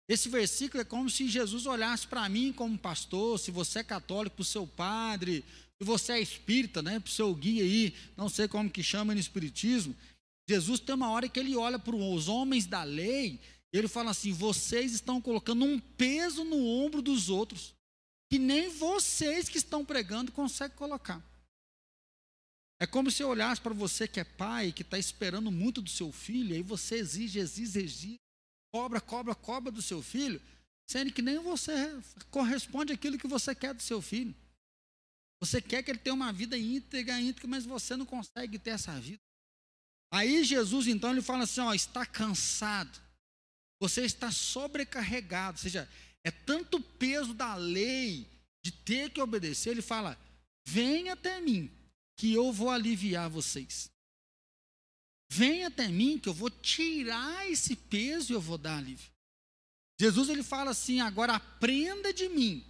Esse versículo é como se Jesus olhasse para mim como pastor, se você é católico, para o seu padre, se você é espírita, né, para o seu guia aí, não sei como que chama no espiritismo, Jesus tem uma hora que ele olha para os homens da lei, ele fala assim: vocês estão colocando um peso no ombro dos outros, que nem vocês que estão pregando conseguem colocar. É como se eu olhasse para você que é pai, que está esperando muito do seu filho, e você exige, exige, exige, cobra, cobra, cobra do seu filho, sendo que nem você corresponde àquilo que você quer do seu filho. Você quer que ele tenha uma vida íntegra, íntegra, mas você não consegue ter essa vida. Aí Jesus então ele fala assim, ó, está cansado. Você está sobrecarregado, ou seja, é tanto peso da lei de ter que obedecer, ele fala: "Venha até mim, que eu vou aliviar vocês. Venha até mim que eu vou tirar esse peso e eu vou dar alívio." Jesus ele fala assim: "Agora aprenda de mim.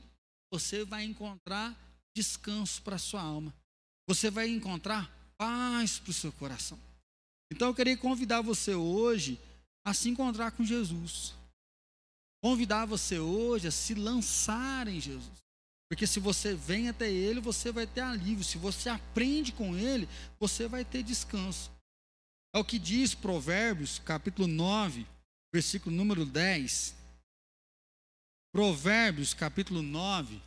Você vai encontrar descanso para sua alma. Você vai encontrar paz para o seu coração. Então eu queria convidar você hoje a se encontrar com Jesus. Convidar você hoje a se lançar em Jesus. Porque se você vem até Ele, você vai ter alívio. Se você aprende com Ele, você vai ter descanso. É o que diz Provérbios, capítulo 9, versículo número 10. Provérbios, capítulo 9,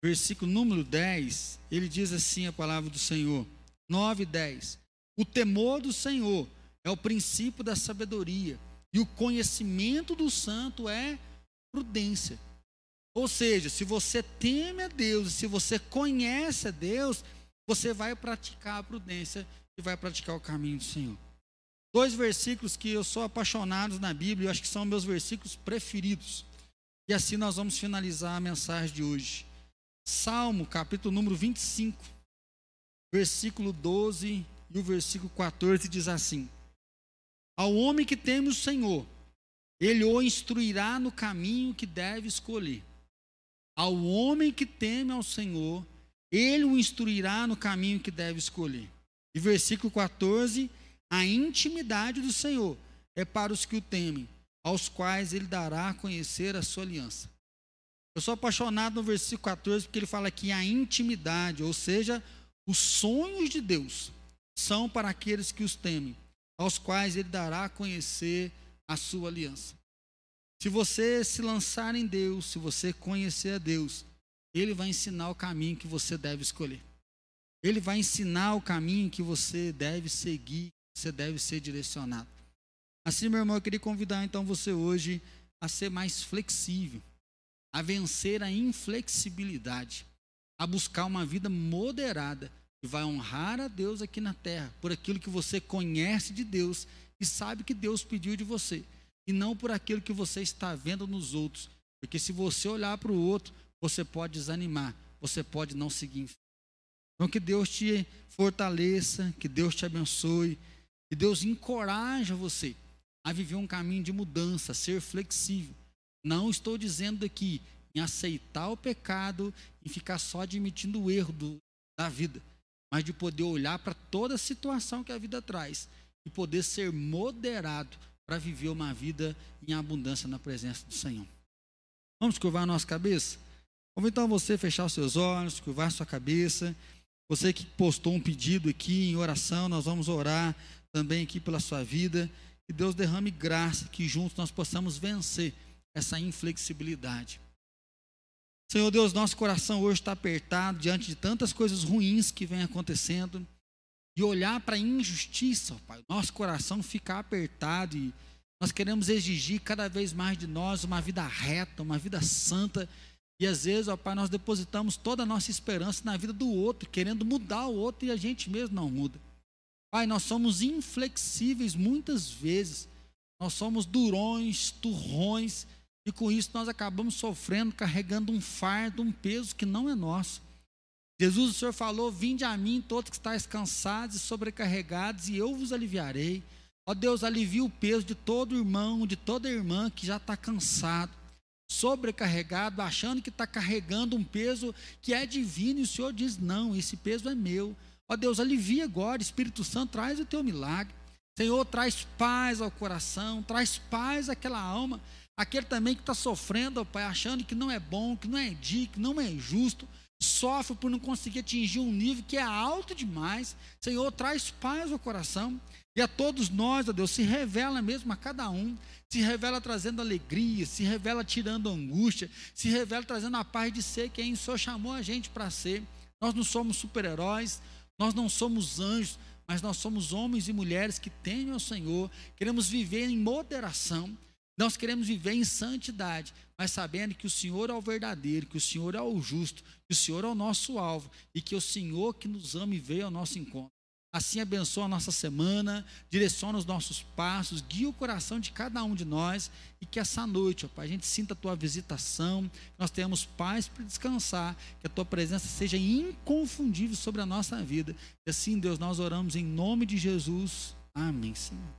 versículo número 10. Ele diz assim a palavra do Senhor. 9 e 10. O temor do Senhor é o princípio da sabedoria, e o conhecimento do santo é prudência. Ou seja, se você teme a Deus, se você conhece a Deus, você vai praticar a prudência e vai praticar o caminho do Senhor. Dois versículos que eu sou apaixonado na Bíblia, eu acho que são meus versículos preferidos. E assim nós vamos finalizar a mensagem de hoje. Salmo, capítulo número 25, versículo 12 e o versículo 14 diz assim: Ao homem que teme o Senhor, ele o instruirá no caminho que deve escolher. Ao homem que teme ao Senhor, ele o instruirá no caminho que deve escolher. E versículo 14: A intimidade do Senhor é para os que o temem, aos quais ele dará a conhecer a sua aliança. Eu sou apaixonado no versículo 14 porque ele fala que a intimidade, ou seja, os sonhos de Deus, são para aqueles que os temem, aos quais ele dará a conhecer a sua aliança. Se você se lançar em Deus, se você conhecer a Deus, ele vai ensinar o caminho que você deve escolher. Ele vai ensinar o caminho que você deve seguir, você deve ser direcionado. Assim, meu irmão, eu queria convidar então você hoje a ser mais flexível, a vencer a inflexibilidade, a buscar uma vida moderada que vai honrar a Deus aqui na terra por aquilo que você conhece de Deus e sabe que Deus pediu de você, e não por aquilo que você está vendo nos outros. Porque se você olhar para o outro, você pode desanimar, você pode não seguir. Então que Deus te fortaleça, que Deus te abençoe, que Deus encoraje você a viver um caminho de mudança, ser flexível. Não estou dizendo aqui em aceitar o pecado e ficar só admitindo o erro do, da vida, mas de poder olhar para toda a situação que a vida traz e poder ser moderado para viver uma vida em abundância na presença do Senhor. Vamos curvar a nossa cabeça? Convido então você fechar os seus olhos, curvar a sua cabeça. Você que postou um pedido aqui em oração, nós vamos orar também aqui pela sua vida. Que Deus derrame graça, que juntos nós possamos vencer essa inflexibilidade. Senhor Deus, nosso coração hoje está apertado diante de tantas coisas ruins que vem acontecendo. E olhar para a injustiça, Pai, nosso coração fica apertado e nós queremos exigir cada vez mais de nós uma vida reta, uma vida santa e às vezes, ó Pai, nós depositamos toda a nossa esperança na vida do outro, querendo mudar o outro e a gente mesmo não muda. Pai, nós somos inflexíveis muitas vezes, nós somos durões, turrões, e com isso nós acabamos sofrendo, carregando um fardo, um peso que não é nosso. Jesus, o Senhor falou: Vinde a mim, todos que estáis cansados e sobrecarregados, e eu vos aliviarei. Ó Deus, alivia o peso de todo irmão, de toda irmã que já está cansado sobrecarregado, achando que está carregando um peso que é divino, e o Senhor diz: não, esse peso é meu. Ó Deus, alivia agora, Espírito Santo, traz o teu milagre. Senhor, traz paz ao coração, traz paz àquela alma, aquele também que está sofrendo, ó Pai, achando que não é bom, que não é digno, que não é justo, sofre por não conseguir atingir um nível que é alto demais. Senhor, traz paz ao coração. E a todos nós, ó Deus, se revela mesmo a cada um, se revela trazendo alegria, se revela tirando angústia, se revela trazendo a paz de ser quem o Senhor chamou a gente para ser. Nós não somos super-heróis, nós não somos anjos, mas nós somos homens e mulheres que temem ao Senhor, queremos viver em moderação, nós queremos viver em santidade, mas sabendo que o Senhor é o verdadeiro, que o Senhor é o justo, que o Senhor é o nosso alvo e que o Senhor que nos ama e veio ao nosso encontro. Assim abençoa a nossa semana, direciona os nossos passos, guia o coração de cada um de nós e que essa noite, ó Pai, a gente sinta a tua visitação, que nós tenhamos paz para descansar, que a tua presença seja inconfundível sobre a nossa vida. E assim, Deus, nós oramos em nome de Jesus. Amém, Senhor.